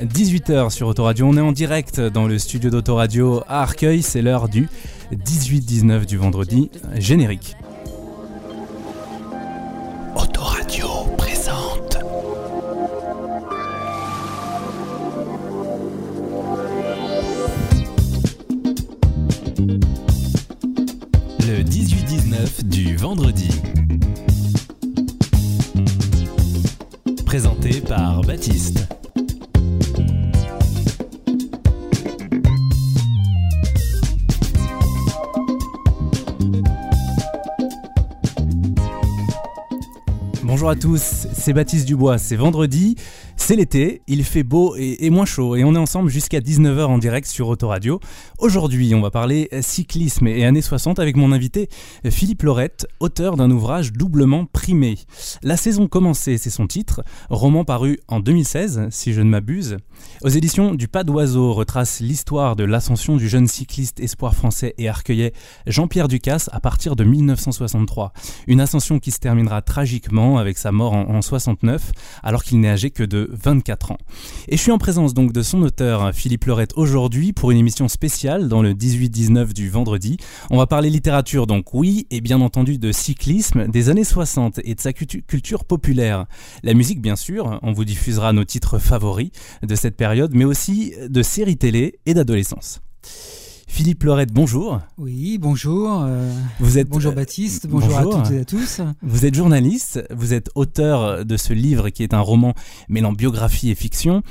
18h sur Autoradio, on est en direct dans le studio d'Autoradio à Arcueil, c'est l'heure du 18-19 du vendredi, générique. Autoradio présente. Le 18-19 du vendredi. À tous, c'est Baptiste Dubois, c'est vendredi, c'est l'été, il fait beau et, moins chaud et on est ensemble jusqu'à 19h en direct sur Autoradio. Aujourd'hui, on va parler cyclisme et années 60 avec mon invité Philippe Lorette, auteur d'un ouvrage doublement primé. La saison commencée, c'est son titre, roman paru en 2016, si je ne m'abuse. Aux éditions du Pas d'Oiseau retrace l'histoire de l'ascension du jeune cycliste espoir français et arcueillais Jean-Pierre Ducasse à partir de 1963. Une ascension qui se terminera tragiquement avec sa mort en 69 alors qu'il n'est âgé que de 24 ans. Et je suis en présence donc de son auteur Philippe Lorette aujourd'hui pour une émission spéciale dans le 18-19 du vendredi. On va parler littérature donc oui et bien entendu de cyclisme des années 60 et de sa culture populaire. La musique bien sûr, on vous diffusera nos titres favoris de cette période mais aussi de séries télé et d'adolescence. Philippe Lorette, bonjour. Oui, bonjour. Euh, vous êtes bonjour Baptiste, bonjour, à toutes et à tous. Vous êtes journaliste, vous êtes auteur de ce livre qui est un roman mêlant biographie et fiction.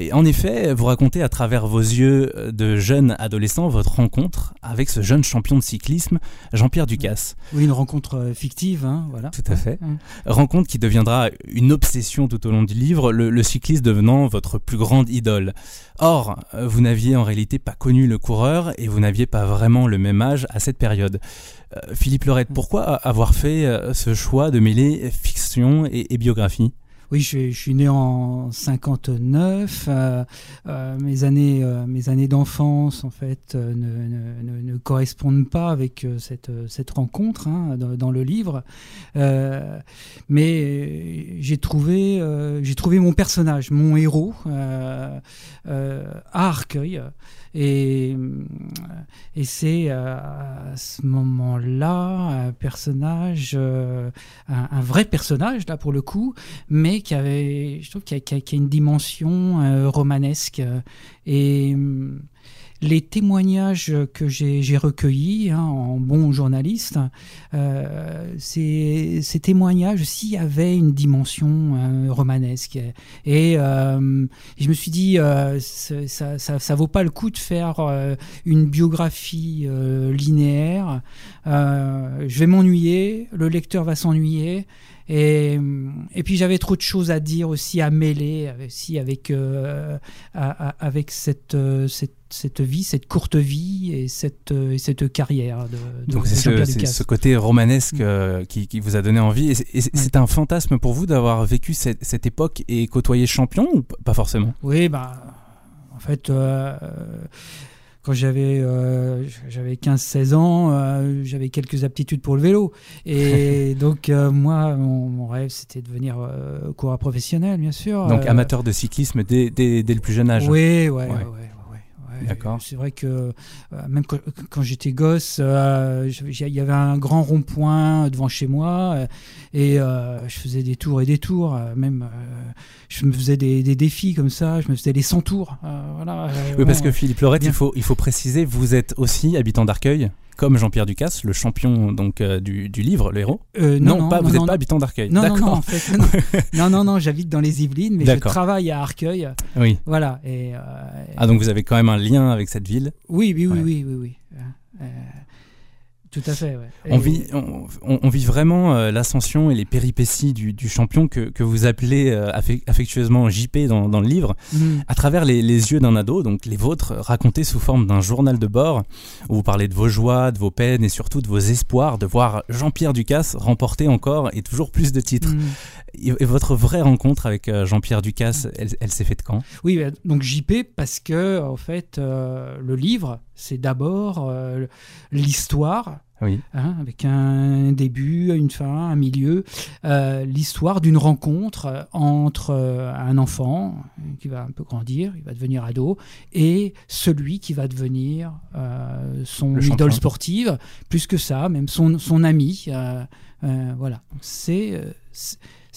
Et en effet, vous racontez à travers vos yeux de jeune adolescent votre rencontre avec ce jeune champion de cyclisme, Jean-Pierre Ducasse. Oui, une rencontre euh, fictive, hein, voilà. Tout à fait. Rencontre qui deviendra une obsession tout au long du livre, le, le cycliste devenant votre plus grande idole. Or, euh, vous n'aviez en réalité pas connu le coureur et vous n'aviez pas vraiment le même âge à cette période. Euh, Philippe Lorette, pourquoi avoir fait ce choix de mêler fiction et, biographie? Oui, je, suis né en 59. Euh, euh, mes années, euh, mes années d'enfance, en fait, euh, ne, correspondent pas avec euh, cette, cette rencontre hein, dans, le livre. mais j'ai trouvé, j'ai trouvé mon personnage, mon héros, Arcueil. Et, et c'est à ce moment-là un personnage, un, un, vrai personnage, là, pour le coup, mais qui avait, je trouve, qui a, qui a, une dimension euh, romanesque. Et hum, les témoignages que j'ai recueillis hein, en bon journaliste, euh, ces, ces, témoignages aussi avaient une dimension euh, romanesque. Et euh, je me suis dit, euh, ça, ça, ça, vaut pas le coup de faire euh, une biographie euh, linéaire. je vais m'ennuyer, le lecteur va s'ennuyer. Et, et puis j'avais trop de choses à dire aussi, à mêler aussi avec, euh, à, à, avec cette, cette, cette, vie, cette courte vie et cette, et cette carrière. De, de Donc c'est ce, ce, côté romanesque euh, qui, qui, vous a donné envie. Et c'est un fantasme pour vous d'avoir vécu cette, cette, époque et côtoyé champion ou pas forcément? Oui, bah, en fait... Euh, quand j'avais euh, j'avais 15-16 ans, euh, j'avais quelques aptitudes pour le vélo. Et donc, euh, moi, mon, mon rêve, c'était de devenir coureur professionnel, bien sûr. Donc, amateur de cyclisme dès, dès, dès, le plus jeune âge Oui, ouais, ouais. ouais. ouais. D'accord. C'est vrai que euh, même quand, quand j'étais gosse, euh, il y avait un grand rond-point devant chez moi euh, et je faisais des tours et des tours. même je me faisais des, des, défis comme ça. Je me faisais des 100 tours. voilà. Oui, parce que Philippe Lorette, il faut, il faut préciser, vous êtes aussi habitant d'Arcueil? Comme Jean-Pierre Ducasse, le champion donc euh, du, du, livre, le héros. Euh, non, non, pas, non, vous n'êtes pas habitant d'Arcueil. Non, non, non, en fait, non, non, non, non j'habite dans les Yvelines, mais je travaille à Arcueil. Oui. Voilà. Et, euh, ah, donc vous avez quand même un lien avec cette ville Oui, oui, oui, ouais. oui, oui, oui. Euh, tout à fait. Ouais. On, vit, on, on, vit vraiment euh, l'ascension et les péripéties du, du champion que, que, vous appelez euh, affectueusement JP dans, dans, le livre, mmh. à travers les, les yeux d'un ado, donc les vôtres, racontés sous forme d'un journal de bord, où vous parlez de vos joies, de vos peines et surtout de vos espoirs de voir Jean-Pierre Ducasse remporter encore et toujours plus de titres. Mmh. Et, votre vraie rencontre avec Jean-Pierre Ducasse, elle, elle s'est faite quand? Oui, donc JP parce que en fait le livre c'est d'abord l'histoire oui. Hein, avec un début, une fin, un milieu, euh, l'histoire d'une rencontre entre euh, un enfant qui va un peu grandir, il va devenir ado, et celui qui va devenir euh, son idole sportive, plus que ça, même son, son ami. voilà, c'est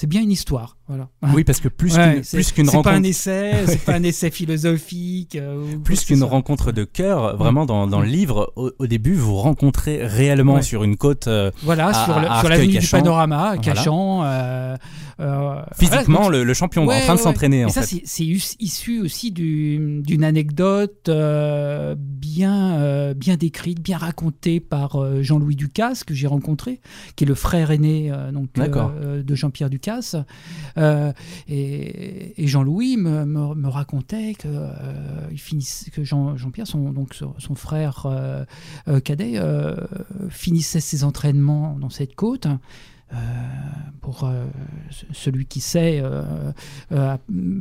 c'est bien une histoire. Voilà. Oui, parce que plus qu'une plus qu'une rencontre, pas un essai, c'est pas un essai philosophique. Euh, plus qu'une rencontre de cœur, vraiment dans, dans le livre, au, début, vous rencontrez réellement sur une côte. Euh, voilà, sur, le, sur l'avenue du Panorama, Cachan. Euh, euh, Physiquement, le, champion en train de s'entraîner. ça, c'est issu aussi d'une anecdote bien, bien décrite, bien racontée par Jean-Louis Ducasse, que j'ai rencontré, qui est le frère aîné donc, de Jean-Pierre Ducasse. Et, Jean-Louis me, me, racontait que, que Jean, Jean-Pierre, son, frère cadet, finissait ses entraînements dans cette côte. Euh, pour euh, celui qui sait, euh,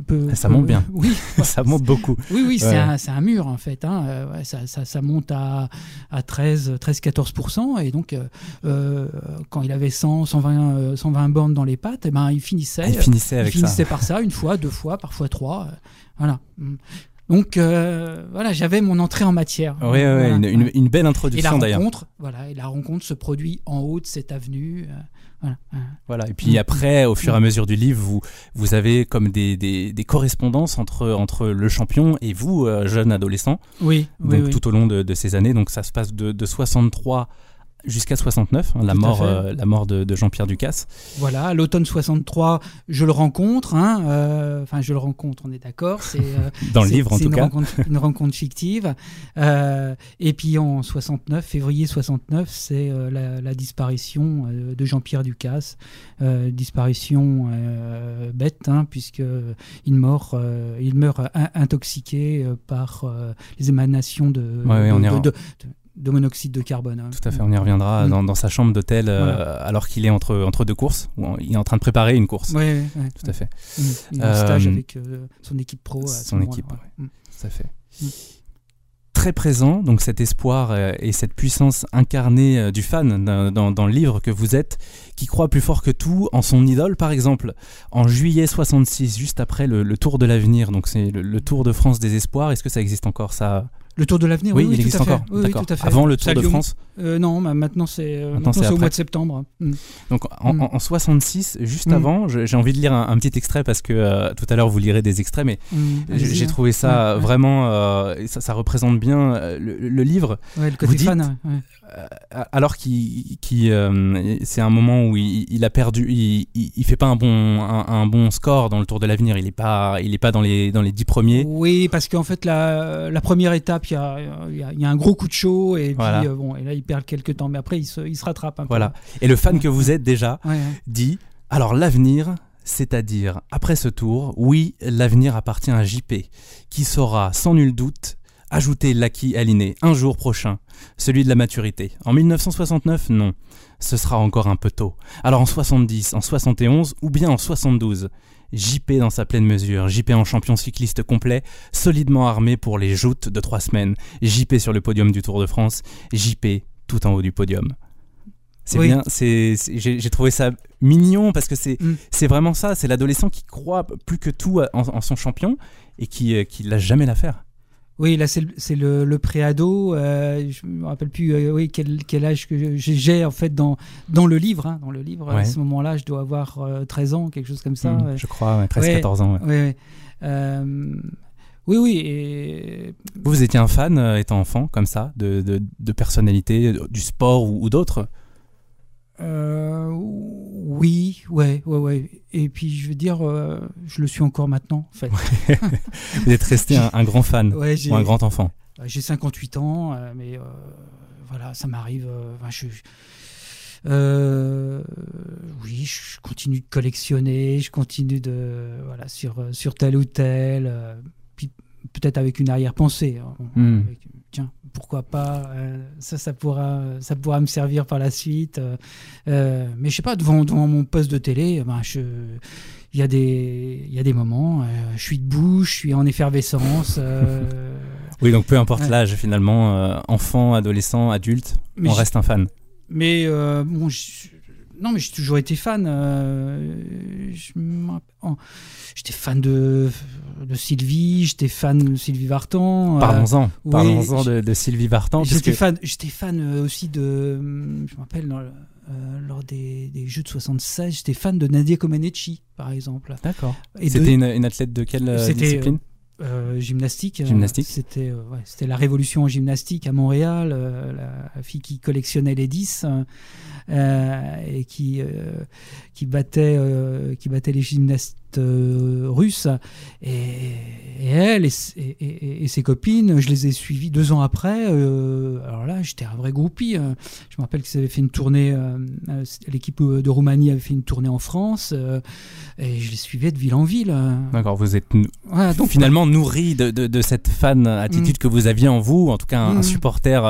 peut, ça monte bien. Oui, ça monte beaucoup. Oui, oui, c'est un, mur en fait. Hein. ça, ça, monte à, à 13-14%. Et donc, quand il avait 100, 120, 120 bornes dans les pattes, eh ben, il finissait, il finissait, avec il finissait par ça une fois, deux fois, parfois trois. voilà. Donc voilà, j'avais mon entrée en matière. Oui, une, une, belle introduction d'ailleurs. Voilà, et la rencontre se produit en haut de cette avenue. Voilà. Et puis après, au fur et à mesure du livre, vous, vous avez comme des, des, correspondances entre, entre le champion et vous, euh, jeune adolescent. Oui. Donc tout au long de, de, ces années. Donc ça se passe de, de 63 jusqu'à 69, hein, la, mort, euh, la mort de, Jean-Pierre Ducasse. Voilà, à l'automne 63, je le rencontre. Hein, euh, enfin, je le rencontre, on est d'accord. C'est euh, dans le livre en tout cas. une rencontre fictive. et puis en 69, février 69, c'est la, disparition de Jean-Pierre Ducasse. disparition bête, hein, puisque il meurt, il meurt intoxiqué par les émanations de, de de monoxyde de carbone. Hein. Tout à fait, on y reviendra mm. dans, sa chambre d'hôtel euh, alors qu'il est entre, entre deux courses, où il est en train de préparer une course. Oui, tout à fait. Il stage euh, avec euh, son équipe pro. son équipe, tout à fait. Très présent, donc cet espoir et cette puissance incarnée du fan dans, le livre que vous êtes, qui croit plus fort que tout en son idole, par exemple. En juillet 66, juste après le, Tour de l'avenir, donc c'est le, le, Tour de France des espoirs, est-ce que ça existe encore ça le Tour de l'avenir, oui, il existe encore. Oui, tout à fait. Avant le Tour de France euh, Non, maintenant c'est euh, au mois de septembre. Mm. Donc en, mm. en, 66, juste mm. avant, j'ai envie de lire un, petit extrait parce que euh, tout à l'heure vous lirez des extraits, mais j'ai trouvé ça vraiment, ça, représente bien le, livre. le côté fan. alors qu'il, c'est un moment où il, a perdu, il, il, fait pas un bon, un, bon score dans le Tour de l'avenir. Il est pas, il est pas dans les dans les dix premiers. Oui, parce qu'en fait la, la première étape il y a, y a, un gros coup de chaud et, puis, euh, bon, et là il perd quelques temps, mais après il se, il se rattrape un voilà. Et le fan que vous êtes déjà dit alors l'avenir, c'est-à-dire après ce tour, oui, l'avenir appartient à JP, qui saura sans nul doute ajouter l'acquis aligné un jour prochain, celui de la maturité. En 1969, non, ce sera encore un peu tôt. Alors en 70, en 71 ou bien en 72 JP dans sa pleine mesure, JP en champion cycliste complet, solidement armé pour les joutes de trois semaines, JP sur le podium du Tour de France, JP tout en haut du podium. C'est bien, c'est, j'ai, trouvé ça mignon parce que c'est, mm. c'est vraiment ça, c'est l'adolescent qui croit plus que tout en, son champion et qui, euh, qui l'a jamais l'affaire. Oui, là c'est le, le, préado. Euh, je me rappelle plus euh, oui, quel, quel, âge que j'ai en fait dans, dans le livre. Hein, dans le livre, à ce moment-là, je dois avoir 13 euh, ans, quelque chose comme ça. Mmh, je crois, 13-14 ans. Oui, oui, oui. Et... Vous, vous étiez un fan étant enfant, comme ça, de, de, de personnalité, du sport ou d'autres? Euh, oui, ouais, ouais, ouais. Et puis je veux dire, euh, je le suis encore maintenant, en fait. Vous êtes resté un, grand fan ou un grand enfant. J'ai 58 ans, euh, mais voilà, ça m'arrive. je, oui, je continue de collectionner, je continue de voilà sur sur tel ou tel. Peut-être avec une arrière-pensée. hein. Hmm. avec- tiens, pourquoi pas euh, Ça, ça pourra, ça pourra me servir par la suite. euh, euh, mais je sais pas, devant, devant mon poste de télé, ben, je. Il y, a des, il y a des moments, euh, je suis debout, je suis en effervescence. euh, Oui, donc peu importe l'âge finalement, euh, enfant, adolescent, adulte, mais on reste un fan. Mais euh, bon, je- non, mais j'ai toujours été fan. euh, j'étais fan de, de Sylvie, j'étais fan de Sylvie Vartan. euh, Parlons-en, oui, parlons-en de, de Sylvie Vartan. J'étais fan, j'étais fan euh, aussi de. Je me rappelle, euh, lors des, des Jeux de 76, j'étais fan de Nadia Comaneci, par exemple. D'accord. C'était une, une athlète de quelle euh, discipline? Euh, gymnastique. Gymnastique. C'était euh, ouais, c'était la révolution en gymnastique à Montréal. euh, la fille qui collectionnait les 10 euh, euh, et qui, qui, battait, qui battait les gymnastes russes. Et, et elle et, ses copines, je les ai suivies deux ans après. euh, alors là, j'étais un vrai groupie. euh. Je me rappelle qu'ils avaient fait une tournée, euh, euh, l'équipe de Roumanie avait fait une tournée en France. et je les suivais de ville en ville. euh. D'accord, vous êtes donc, finalement nourri de, de- de cette fan attitude que vous aviez en vous, en tout cas un, un Mm. supporter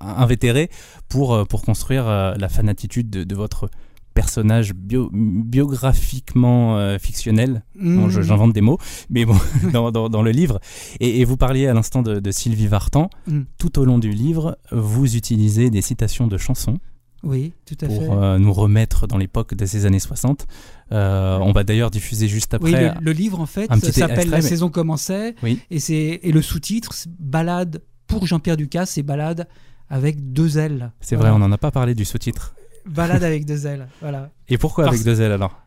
invétéré, pour, pour construire la fan attitude de, de votre personnage bio- biographiquement euh, fictionnel. Bon, Mm. J'invente des mots, mais bon, dans, dans- dans le livre. Et, et vous parliez à l'instant de, de Sylvie Vartan. Mm. Tout au long du livre, vous utilisez des citations de chansons Oui, tout à fait. pour euh, nous remettre dans l'époque de ces années 60. Euh, on va d'ailleurs diffuser juste oui, après. le, le livre en fait s'appelle La mais- saison commençait Oui. et et le sous-titre Balade pour Jean-Pierre Ducasse, c'est Balade avec deux ailes. C'est vrai, on n'en a pas parlé du sous-titre. Balade avec deux ailes, voilà. Et pourquoi Parce- avec deux ailes alors?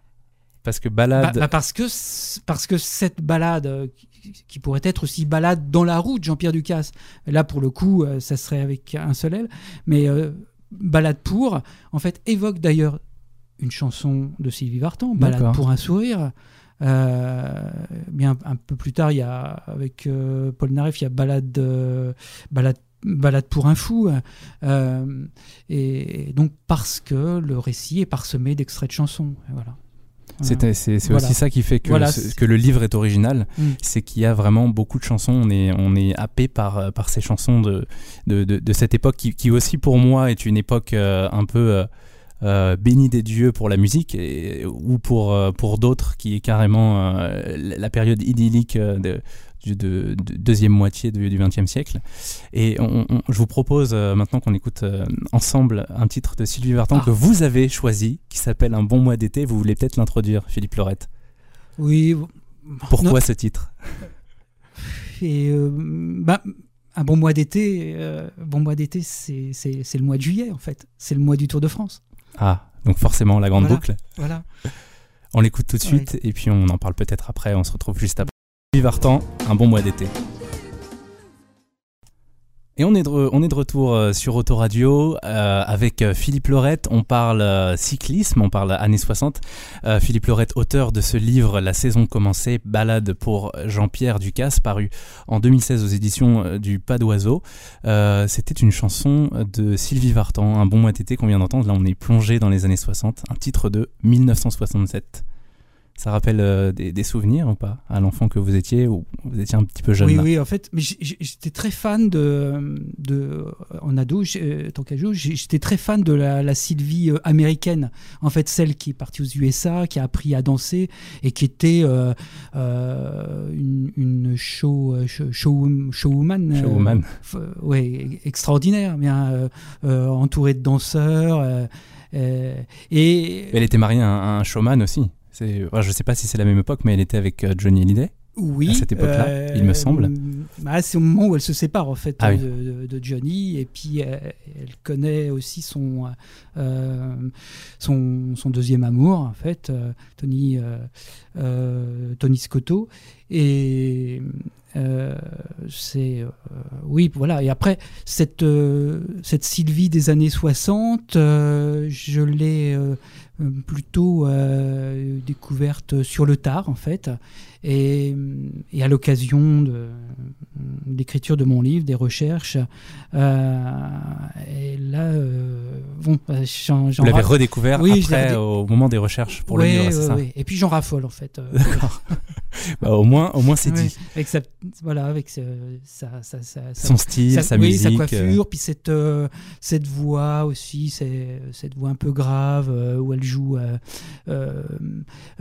Parce que balade. Bah, bah, parce que parce que cette balade euh, qui, pourrait être aussi balade dans la route Jean-Pierre Ducasse. Là pour le coup, euh, ça serait avec un seul aile, mais euh, balade pour en fait évoque d'ailleurs une chanson de Sylvie Vartan, balade pour un sourire. Euh, bien un peu plus tard, il y a avec euh, Paul Naref, il y a balade euh, balade balade pour un fou euh, et donc parce que le récit est parsemé d'extraits de chansons voilà C'est Voilà. aussi ça qui fait que, Voilà, ce- c'est- que le livre est original, Mm. c'est qu'il y a vraiment beaucoup de chansons. On est, on est happé par, euh, par ces chansons de, de, de- de cette époque qui, qui aussi pour moi est une époque euh, un peu euh, euh, bénie des dieux pour la musique et, ou pour, euh, pour d'autres qui est carrément euh, la période idyllique euh, de, de, de deuxième moitié du XXe siècle. Et on- on- je vous propose euh, maintenant qu'on écoute euh, ensemble un titre de Sylvie Vartan Ah. que vous avez choisi, qui s'appelle Un bon mois d'été. Vous voulez peut-être l'introduire, Philippe Lorette. oui Pourquoi Non. ce titre? Et euh, bah, un bon mois d'été, bon mois d'été, c'est le mois de juillet en fait. C'est le mois du Tour de France. Ah, donc forcément la grande Voilà. boucle. Voilà. On l'écoute tout de suite et puis on en parle peut-être après. On se retrouve juste après. Sylvie Vartan, Un bon mois d'été. Et on est de, retour euh, sur Autoradio euh, avec euh, Philippe Lorette. On parle cyclisme, on parle années 60. Euh, Philippe Lorette, auteur de ce livre La saison commençait, balade pour Jean-Pierre Ducasse, paru en 2016 aux éditions du Pas d'Oiseau. C'était une chanson de Sylvie Vartan, Un bon mois d'été qu'on vient d'entendre. Là, on est plongé dans les années 60, un titre de 1967. Ça rappelle euh, des, des souvenirs ou pas à l'enfant que vous étiez ou vous étiez un petit peu jeune Oui, là? oui, en fait, mais j'étais très fan de, de en ado, euh, tant qu'ado, j'étais très fan de la, la Sylvie euh, américaine, en fait, celle qui est partie aux USA, qui a appris à danser et qui était euh, euh, une, une show, show, show- showwoman. Showwoman. ouais, extraordinaire, bien entourée de danseurs. euh, et Elle était mariée à un, à un showman aussi. C'est, enfin, je sais pas si c'est la même époque, mais elle était avec euh, Johnny Hallyday. oui, à cette époque-là, il me semble. bah, c'est au moment où elle se sépare en fait Ah oui. de, Johnny et puis euh, elle connaît aussi son euh, son, son deuxième amour en fait, euh, Tony euh, euh, Tony Scotto et euh, c'est euh, oui voilà et après cette euh, cette Sylvie des années 60 euh, je l'ai euh, euh, plutôt euh, découverte sur le tard en fait et, et à l'occasion de l'écriture de mon livre des recherches euh, et là euh, bon bah, j'en j'en Vous l'avez redécouvert Oui, après au moment des recherches pour le livre, c'est ça et puis j'en raffole en fait D'accord. Bah, au moins, au moins c'est dit. Avec sa, voilà, avec sa, Son style, sa- musique. sa coiffure, puis cette, cette voix aussi, c'est- cette voix un peu grave où elle joue, euh, euh,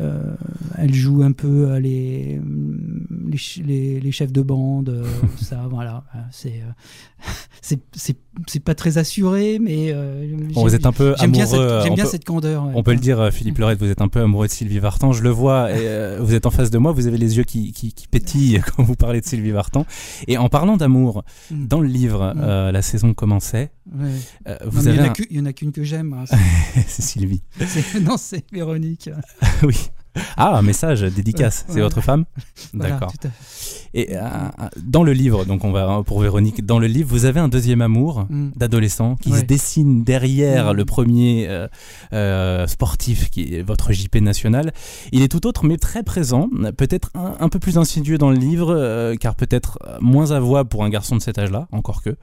euh, elle joue un peu les, les, ch- les, les chefs de bande, ça, voilà, c'est c'est pas très assuré, mais bon, vous un peu bien, amoureux. cette, j'aime bien peut- cette candeur. ouais. On peut le dire, Philippe Lorette, vous êtes un peu amoureux de Sylvie Vartan. Je le vois, et, vous êtes en face de moi, vous avez les yeux qui, qui, qui pétillent quand vous parlez de Sylvie Vartan. Et en parlant d'amour, Mm. dans le livre, Mm. euh, la saison commençait. Ouais. euh, Non, il y en a un- qu'une que j'aime. hein. C'est Sylvie. Non, c'est Véronique. oui. Ah, un message, dédicace. C'est votre femme D'accord. à. Et euh, dans le livre, donc on va pour Véronique, dans le livre, vous avez un deuxième amour Mm. d'adolescent qui Ouais. se dessine derrière Mm. le premier euh, euh, sportif qui est votre JP national. Il est tout autre mais très présent, peut-être un, un peu plus insidieux dans le livre, car peut-être moins avouable pour un garçon de cet âge-là, encore que.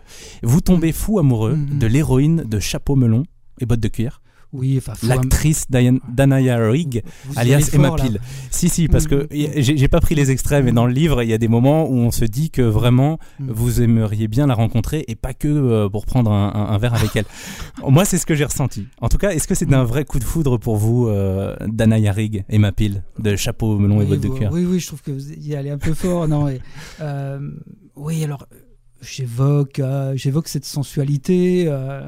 Vous tombez fou amoureux Mm. de l'héroïne de chapeau melon et bottes de cuir, Oui, enfin, un- l'actrice Diane- Danaya Rigg, vous y alias Emma fort, là. Peel. Si, si, parce que Mm. y- j'ai j'ai pas pris les extraits, mais dans le livre, il y a des moments où on se dit que vraiment, Mm. vous aimeriez bien la rencontrer et pas que euh, pour prendre un, un- un verre avec elle. Moi, c'est ce que j'ai ressenti. En tout cas, est-ce que c'est Mm. un vrai coup de foudre pour vous, euh, Dana Yarig, Emma Peel, de chapeau melon et bottes de cuir? oui, oui, je trouve que vous y allez un peu fort. Non, et, euh, oui, alors j'évoque, euh, j'évoque cette sensualité, euh,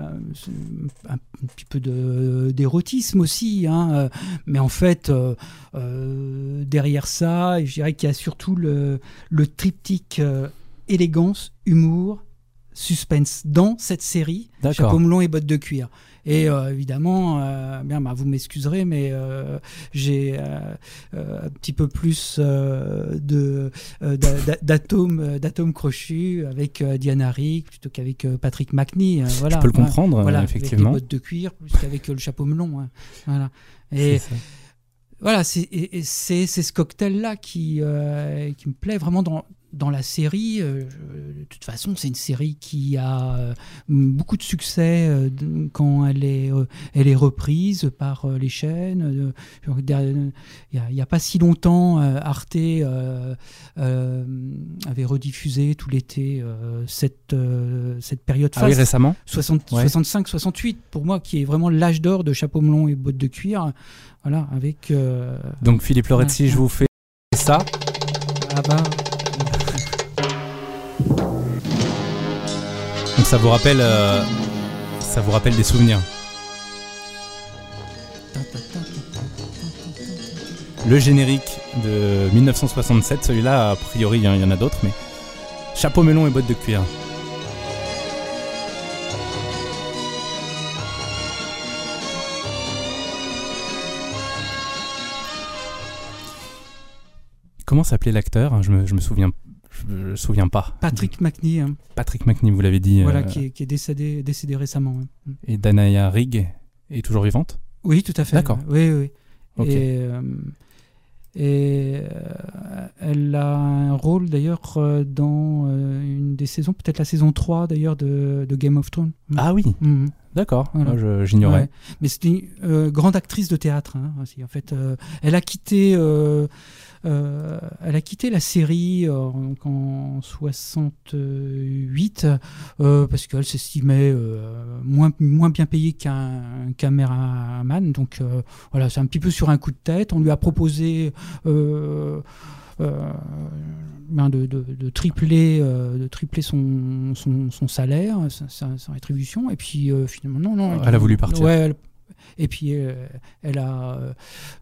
un, petit peu de d'érotisme aussi, hein, euh, mais en fait, euh, derrière ça, je dirais qu'il y a surtout le, le triptyque élégance, humour, suspense dans cette série. Chapeau melon et bottes de cuir. Et euh, évidemment, euh, bien, bah, vous m'excuserez, mais euh, j'ai un petit peu plus de d'a- d'a- d'atomes d'atomes crochus avec Diana Rigg plutôt qu'avec Patrick McNee. euh, voilà. Je peux le comprendre, Voilà, euh, avec les effectivement. bottes de cuir plus qu'avec le chapeau melon. hein. Voilà. Et voilà, c'est ce cocktail-là qui, euh, qui me plaît vraiment dans, dans la série. Euh, de toute façon, c'est une série qui a euh, beaucoup de succès euh, quand elle est, elle est reprise par les chaînes. Il n'y a, pas si longtemps, Arte avait rediffusé tout l'été cette, cette période Ah oui, récemment 60 Ouais. 65-68 pour moi qui est vraiment l'âge d'or de chapeau melon et bottes de cuir voilà avec euh, Donc, Philippe Ouais. je vous fais ça. ah bah ça vous rappelle, euh, ça vous rappelle des souvenirs. Le générique de 1967, celui-là, a priori, il y en- a d'autres, mais chapeau melon et bottes de cuir. Comment s'appelait l'acteur? Je me, je me souviens, je me souviens pas. Patrick McNee hein, Patrick McNee, vous l'avez dit. voilà euh, qui est, qui est décédé décédé récemment hein. Et Danaya Rigg est toujours vivante? oui tout à fait D'accord. oui oui et euh, et euh, elle a un rôle d'ailleurs dans une des saisons, peut-être la saison 3 d'ailleurs de, de Game of Thrones. Ah oui, Mhm. d'accord. Voilà. Je- j'ignorais. Ouais. Mais c'est une grande actrice de théâtre hein, aussi. En fait, elle a quitté, euh, elle a quitté la série euh, donc en 68 euh, parce qu'elle s'estimait moins moins bien payée qu'un caméraman. Donc voilà, c'est un petit peu sur un coup de tête. On lui a proposé. euh, ben de, de- de tripler, euh, de tripler son, son, son salaire, sa, rétribution, et puis euh, finalement, non, non. Elle a voulu partir. Ouais, elle- et puis euh, elle, a, euh,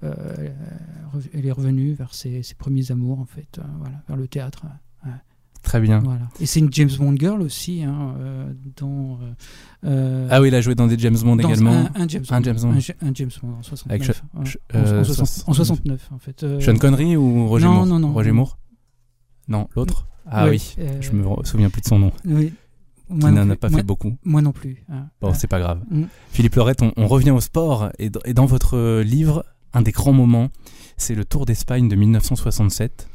euh, elle est revenue vers ses, ses premiers amours, en fait, voilà, vers le théâtre. Très bien. Voilà. Et c'est une James Bond girl aussi, hein, euh, dans. euh, Ah oui, il a joué dans des James Bond également. Un, un James Bond. Un James Bond. Un, Ja- un James Bond en 69. Avec. Sh- En- en, euh, 60 soix- en 69, en fait. Sean Connery ou Roger non, Moore non, non. Roger Moore Non, l'autre Ah ouais, oui, je me souviens plus de son nom. oui. Qui Moi non n'en a pas moi, fait beaucoup. moi non plus. hein. Bon, c'est pas grave. Mm. Philippe Lorette, on, on revient au sport. Et, dans- et dans votre livre, un des grands moments, c'est le Tour d'Espagne de 1967,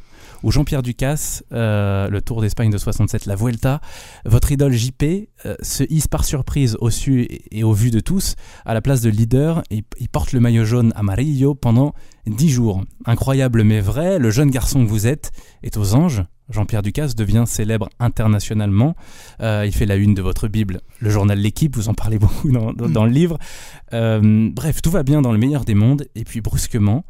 ou Jean-Pierre Ducasse, euh, le Tour d'Espagne de 67, la Vuelta. Votre idole JP euh, se hisse par surprise au su et au vu de tous à la place de leader et il porte le maillot jaune amarillo pendant 10 jours. Incroyable mais vrai, le jeune garçon que vous êtes est aux anges. Jean-Pierre Ducasse devient célèbre internationalement. Euh, il fait la une de votre Bible, le journal L'équipe, vous en parlez beaucoup dans, dans, le livre. Euh, bref, tout va bien dans le meilleur des mondes, et puis brusquement,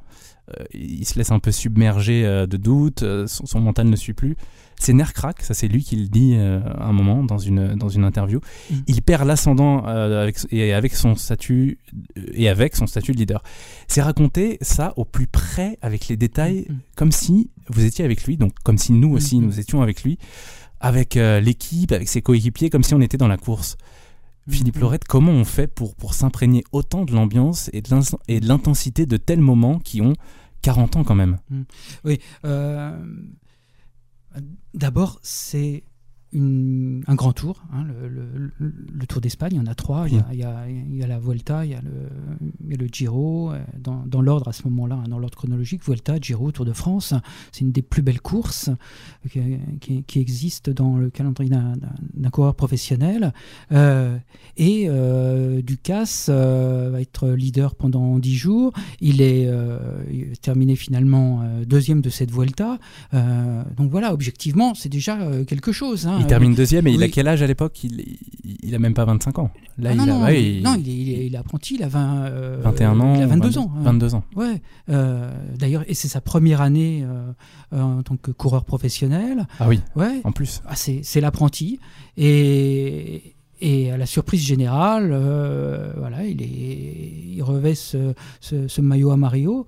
il se laisse un peu submerger de doutes, son, son, mental ne suit plus. C'est nerfs crack, ça c'est lui qui le dit euh, à un moment dans une, dans une interview. Mm. Il perd l'ascendant euh, avec, et avec son statut et avec son statut de leader. C'est raconter ça au plus près avec les détails, mm. comme si vous étiez avec lui, donc comme si nous aussi mm. nous étions avec lui, avec euh, l'équipe, avec ses coéquipiers, comme si on était dans la course. Philippe Lorette, comment on fait pour, pour s'imprégner autant de l'ambiance et de l'intensité de tels moments qui ont 40 ans quand même. Oui, D'abord, c'est un grand tour, hein, le, Tour d'Espagne, il y en a trois. Il y a, la Vuelta, il y a le, Giro, euh, dans, l'ordre à ce moment-là, hein, dans l'ordre chronologique, Vuelta, Giro, Tour de France. C'est une des plus belles courses euh, qui, qui, existent dans le calendrier d'un coureur professionnel. Euh, et Ducasse va être leader pendant dix jours. Il est terminé finalement deuxième de cette Vuelta. donc voilà, objectivement, c'est déjà quelque chose. Hein. Il termine deuxième et il a quel âge à l'époque? Il, il a même pas 25 ans. Là, ah il, non, il... non, il, est, apprenti, il a 20, 21 euh, ans. Il a 22 ans. 22 ans. Ouais. Euh, d'ailleurs, et c'est sa première année euh, en tant que coureur professionnel. Ah oui. Ouais. En plus. Ah, c'est l'apprenti. Et, et à la surprise générale, voilà, il, est, il revêt ce, ce, maillot à Mario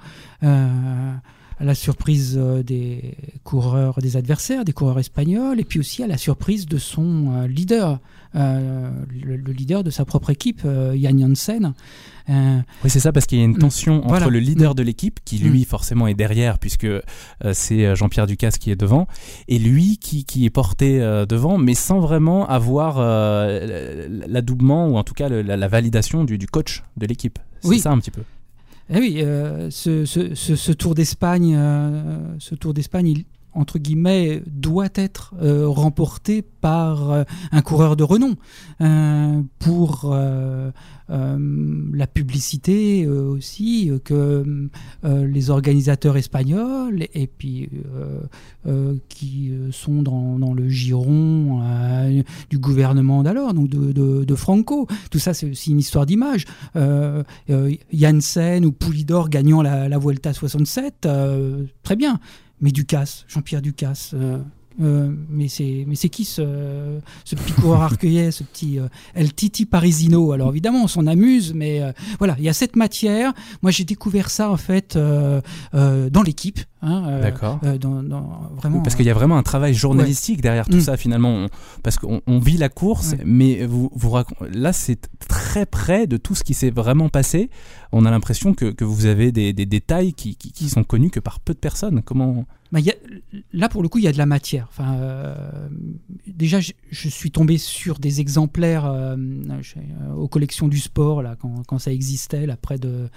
à la surprise euh, des coureurs, des adversaires, des coureurs espagnols, et puis aussi à la surprise de son euh, leader, euh, le, leader de sa propre équipe, Jan Janssen. oui, c'est ça, parce qu'il y a une mm. tension entre le leader mm. de l'équipe, qui lui mm. forcément est derrière, puisque c'est Jean-Pierre Ducasse qui est devant, et lui qui, qui est porté devant, mais sans vraiment avoir l'adoubement, ou en tout cas la, validation du, du coach de l'équipe. C'est ça un petit peu. Eh oui, euh, ce, Tour d'Espagne, euh, ce Tour d'Espagne, entre guillemets, doit être euh, remporté par un coureur de renom pour la publicité aussi que les organisateurs espagnols et puis qui sont dans, le giron du gouvernement d'alors, donc de, Franco. Tout ça, c'est aussi une histoire d'image. Janssen ou Poulidor gagnant la, la Vuelta 67, très bien mais Ducasse, Jean-Pierre Ducasse. Euh, euh, mais c'est qui ce, petit coureur arcueillet, ce petit euh, Titi Parisino? Alors évidemment, on s'en amuse, mais voilà, il y a cette matière. Moi, j'ai découvert ça en fait dans l'équipe. Hein, D'accord. vraiment. parce qu'il y a vraiment un travail journalistique derrière tout mm. ça finalement, parce qu'on vit la course, mais vous, vous là c'est très près de tout ce qui s'est vraiment passé. On a l'impression que, que, vous avez des, des détails qui, qui, qui, sont connus que par peu de personnes. Comment bah, là, pour le coup, il y a de la matière. Enfin, euh, déjà, je, suis tombé sur des exemplaires euh, euh, aux collections du sport, là, quand, ça existait, là, près, de,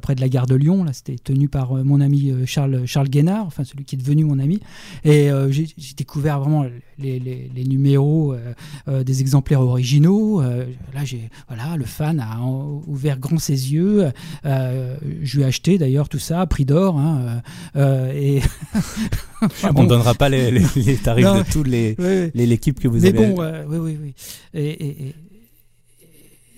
près de la gare de Lyon. Là, c'était tenu par mon ami Charles, Charles Guénard, enfin, celui qui est devenu mon ami. Et j'ai découvert vraiment les, les, numéros des exemplaires originaux. là, j'ai, voilà, le fan a ouvert grand ses yeux. je lui ai acheté d'ailleurs tout ça, prix d'or. Hein, On ne donnera pas les, tarifs de toutes les, l'équipe que vous avez. Mais bon, oui, oui, oui. Et,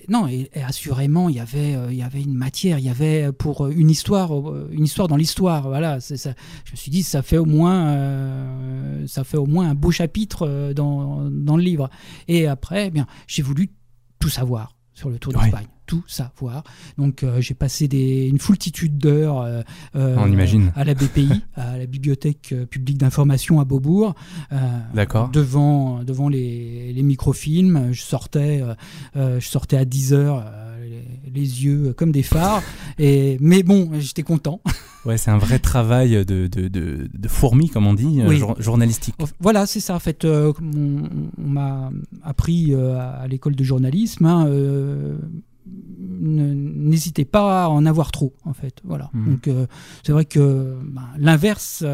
non, et, assurément, il y avait, euh, il y avait une matière, il y avait pour une histoire, euh, une histoire dans l'histoire. Voilà, ça. Je me suis dit, ça fait au moins, euh, ça fait au moins un beau chapitre dans, dans le livre. Et après, eh bien, j'ai voulu tout savoir sur le Tour d'Espagne tout savoir. Donc euh, j'ai passé des, une foultitude d'heures euh, euh, à la BPI, à la Bibliothèque publique d'information à Beaubourg, devant, devant les, les, microfilms. Je sortais, je sortais à 10 heures, les, yeux comme des phares. Et, mais bon, j'étais content. Ouais, c'est un vrai travail de, de, de, de fourmi, comme on dit, journalistique. Voilà, c'est ça. En fait, on, m'a appris à l'école de journalisme. Hein, n'hésitez pas à en avoir trop, en fait. Voilà. Mhm. Donc, c'est vrai que ben, l'inverse,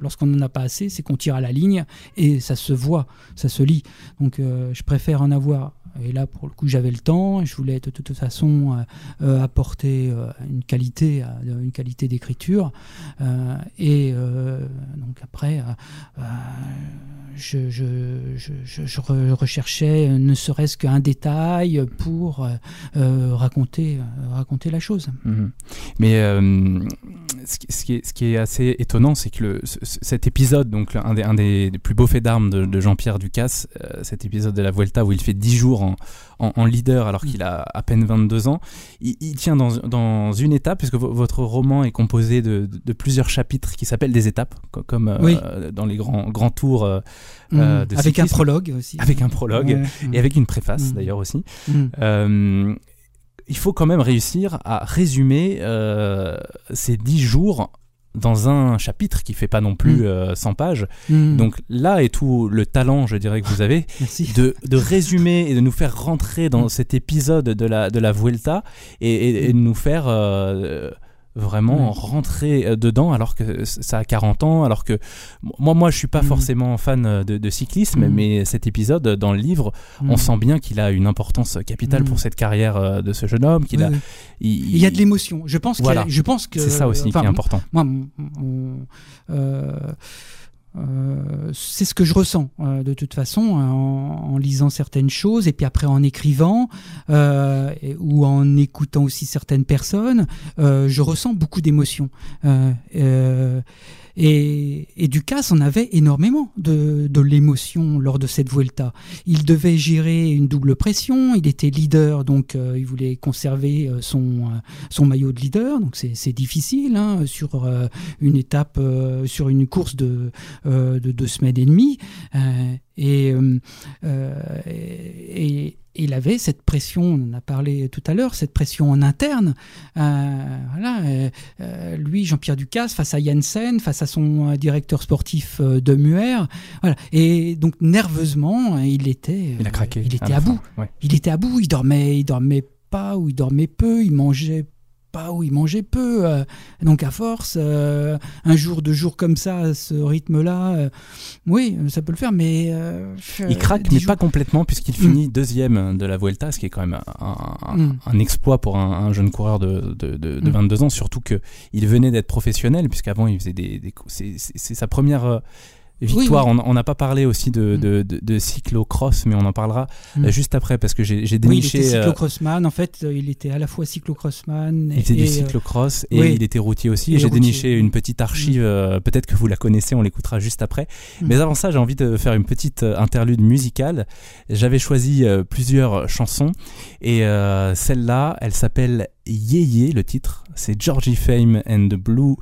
lorsqu'on n'en a pas assez, c'est qu'on tire à la ligne et ça se voit, ça se lit. Donc, je préfère en avoir et là, pour le coup, j'avais le temps. Je voulais de toute façon euh, euh, apporter euh, une qualité, une qualité d'écriture. et donc après, je, recherchais ne serait-ce qu'un détail pour raconter, raconter la chose. Mhm. Mais ce, qui est, assez étonnant, c'est que cet épisode, donc un des, un des, plus beaux faits d'armes de, Jean-Pierre Ducasse, cet épisode de la Vuelta où il fait 10 jours en, leader alors qu'il a à peine 22 ans. Il, tient dans, une étape, puisque votre roman est composé de, plusieurs chapitres qui s'appellent des étapes, comme euh, dans les grands, grands tours euh, mmh. euh, de Avec un prologue aussi. Avec un prologue, et avec une préface mmh. d'ailleurs aussi. Mmh. il faut quand même réussir à résumer ces 10 jours dans un chapitre qui fait pas non plus 100 mm. euh, pages. Mm. Donc là est tout le talent, je dirais, que vous avez de, de, résumer et de nous faire rentrer dans mm. cet épisode de la, de la Vuelta et, de nous faire euh, vraiment rentrer euh, dedans alors que ça a 40 ans, alors que moi, moi je suis pas mm. forcément fan euh, de, cyclisme, mm. mais cet épisode dans le livre, on mm. sent bien qu'il a une importance capitale pour cette carrière euh, de ce jeune homme. Qu'il a, il, y a de l'émotion. Je pense, je pense que c'est ça aussi qui est important. Moi, euh, c'est ce que je ressens euh, de toute façon en, lisant certaines choses et puis après en écrivant euh, ou en écoutant aussi certaines personnes, je ressens beaucoup d'émotions. Et, et Ducasse en avait énormément de, l'émotion lors de cette Vuelta. Il devait gérer une double pression, il était leader, donc euh, il voulait conserver euh, son, euh, son maillot de leader, donc c'est difficile hein, sur une étape, sur une course de, de deux semaines et demie. et, avait cette pression, on en a parlé tout à l'heure, cette pression en interne. Euh, voilà, euh, euh, lui, Jean-Pierre Ducasse, face à Jensen, face à son directeur sportif de Muer. Voilà. Et donc, nerveusement, il était, il a craqué il était à, bout. Il était à bout, il dormait, il dormait pas ou il dormait peu, il mangeait où il mangeait peu. Euh, donc à force, euh, un jour, deux jours comme ça, ce rythme-là, euh, oui, ça peut le faire, mais... il craque, mais pas complètement, puisqu'il mm. finit deuxième de la Vuelta, ce qui est quand même un, mm. exploit pour un, jeune coureur de, de, 22 mm. ans, surtout qu'il venait d'être professionnel, puisqu'avant il faisait des... des c'est sa première Victoire, on n'a pas parlé aussi de, mm. de, de, cyclocross, mais on en parlera mm. euh, juste après parce que j'ai déniché. Oui, il était euh, cyclocrossman, en fait, euh, il était à la fois cyclocrossman. Il était du cyclocross et il était routier aussi. J'ai déniché une petite archive, mm. peut-être que vous la connaissez, on l'écoutera juste après. Mais avant ça, j'ai envie de faire une petite interlude musicale. J'avais choisi plusieurs chansons et celle-là, elle s'appelle Yeye, le titre. C'est Georgie Fame and the Blue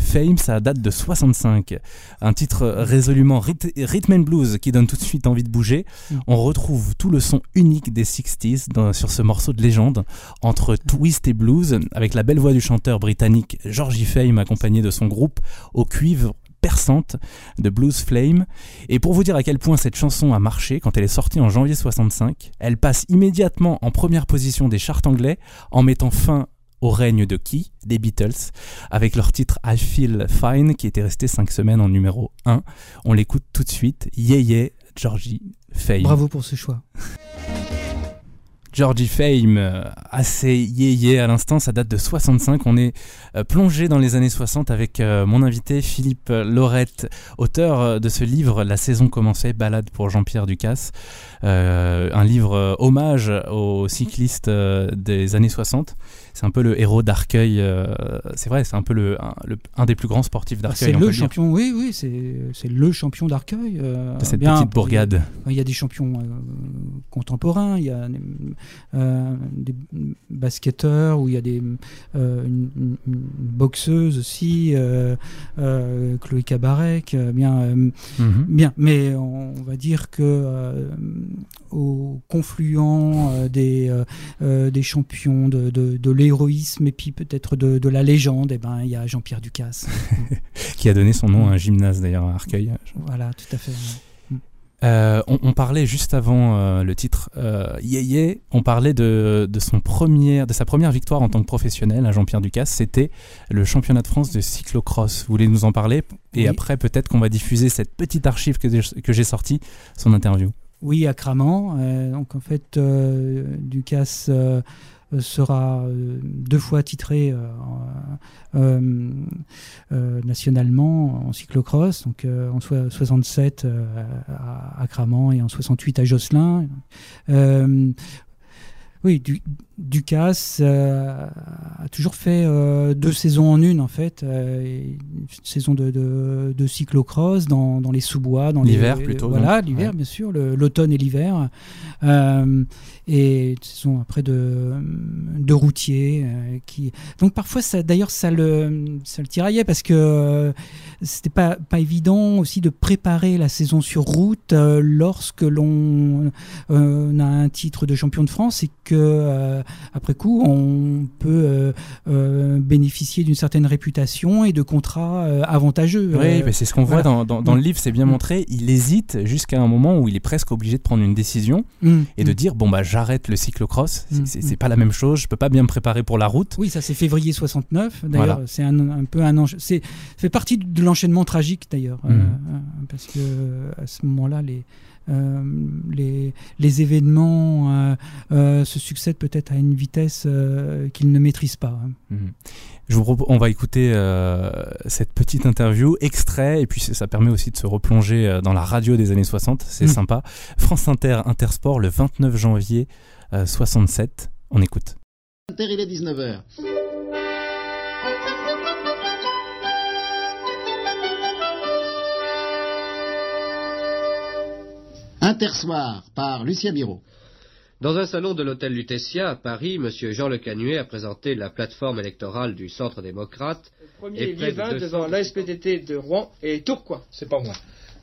Fame, ça date de 65. Un titre résolument rhythm and blues qui donne tout de suite envie de bouger. Mm. On retrouve tout le son unique des 60s sur ce morceau de légende entre twist et blues avec la belle voix du chanteur britannique Georgie Fame accompagné de son groupe au cuivre perçante de Blues Flame. Et pour vous dire à quel point cette chanson a marché, quand elle est sortie en janvier 65, elle passe immédiatement en première position des charts anglais en mettant fin au règne de qui? Des Beatles, avec leur titre I Feel Fine qui était resté 5 semaines en numéro 1. On l'écoute tout de suite. Yeah Yeah, Georgie Fame. Bravo pour ce choix. Georgie Fame, euh, assez yéyé à l'instant, ça date de 65. On est euh, plongé dans les années 60 avec euh, mon invité Philippe Laurette, auteur de ce livre La saison commençait, balade pour Jean-Pierre Ducasse. un livre hommage aux cyclistes des années 60 c'est un peu le héros d'Arcueil. Euh, c'est vrai, c'est un peu le un, des plus grands sportifs d'Arcueil. C'est le champion, oui, oui, c'est le champion d'Arcueil. Euh, de cette petite bourgade. Il y, a des champions euh, contemporains, il y a des basketteurs, ou il y a des une, boxeuse aussi, Chloé Cabarec, bien, mhm. bien. Mais on va dire que au confluent des des champions de, de, de l'héroïsme et puis peut-être de, la légende, et eh ben, il y a Jean-Pierre Ducasse. qui a donné son nom à un gymnase d'ailleurs à Arcueil. Voilà, tout à fait. Euh, on, parlait juste avant euh, le titre euh, yeah, on parlait de, son première, de sa première victoire en tant que professionnel à Jean-Pierre Ducasse. C'était le championnat de France de cyclocross. Vous voulez nous en parler? Et après, peut-être qu'on va diffuser cette petite archive que j'ai sortie, son interview. Oui, à Cramant. donc en fait, Ducasse sera euh, deux fois titré euh, nationalement en cyclocross, donc en 67 à, à Cramant et en 68 à Josselin. Ducasse euh, a toujours fait euh, deux saisons en une en fait, euh, une saison de, de, de cyclocross dans, dans les sous-bois, dans l'hiver plutôt. Voilà, l'hiver bien sûr, l'automne et l'hiver, et une saison après de, de routier qui. Donc parfois ça, d'ailleurs ça le, ça le tiraillait parce que c'était pas pas évident aussi de préparer la saison sur route lorsque l'on a un titre de champion de France et que après coup, on peut euh, euh, bénéficier d'une certaine réputation et de contrats euh, avantageux. Oui, c'est ce qu'on voit dans, dans, le livre, c'est bien mm. montré. Il hésite jusqu'à un moment où il est presque obligé de prendre une décision mm. et de mm. dire bon bah j'arrête le cyclocross. C'est pas la même chose. Je peux pas bien me préparer pour la route. Oui, ça c'est février 69. D'ailleurs, c'est un, un, peu un c'est fait partie de l'enchaînement tragique d'ailleurs, parce que à ce moment-là les les, les, événements euh, euh, se succèdent peut-être à une vitesse qu'ils ne maîtrisent pas. Hein. Mhm. Je vous on va écouter cette petite interview, extrait, et puis ça permet aussi de se replonger dans la radio des années 60, c'est mhm. sympa. France Inter, Intersport, le 29 janvier 67, on écoute. Inter, il est 19h. Intersoir par Lucien Biro. Dans un salon de l'hôtel Lutetia à Paris, M. Jean Le Canuet a présenté la plateforme électorale du Centre démocrate. premier et liévin devant l'ASPTT de Rouen et Tourcoing. C'est pas moi.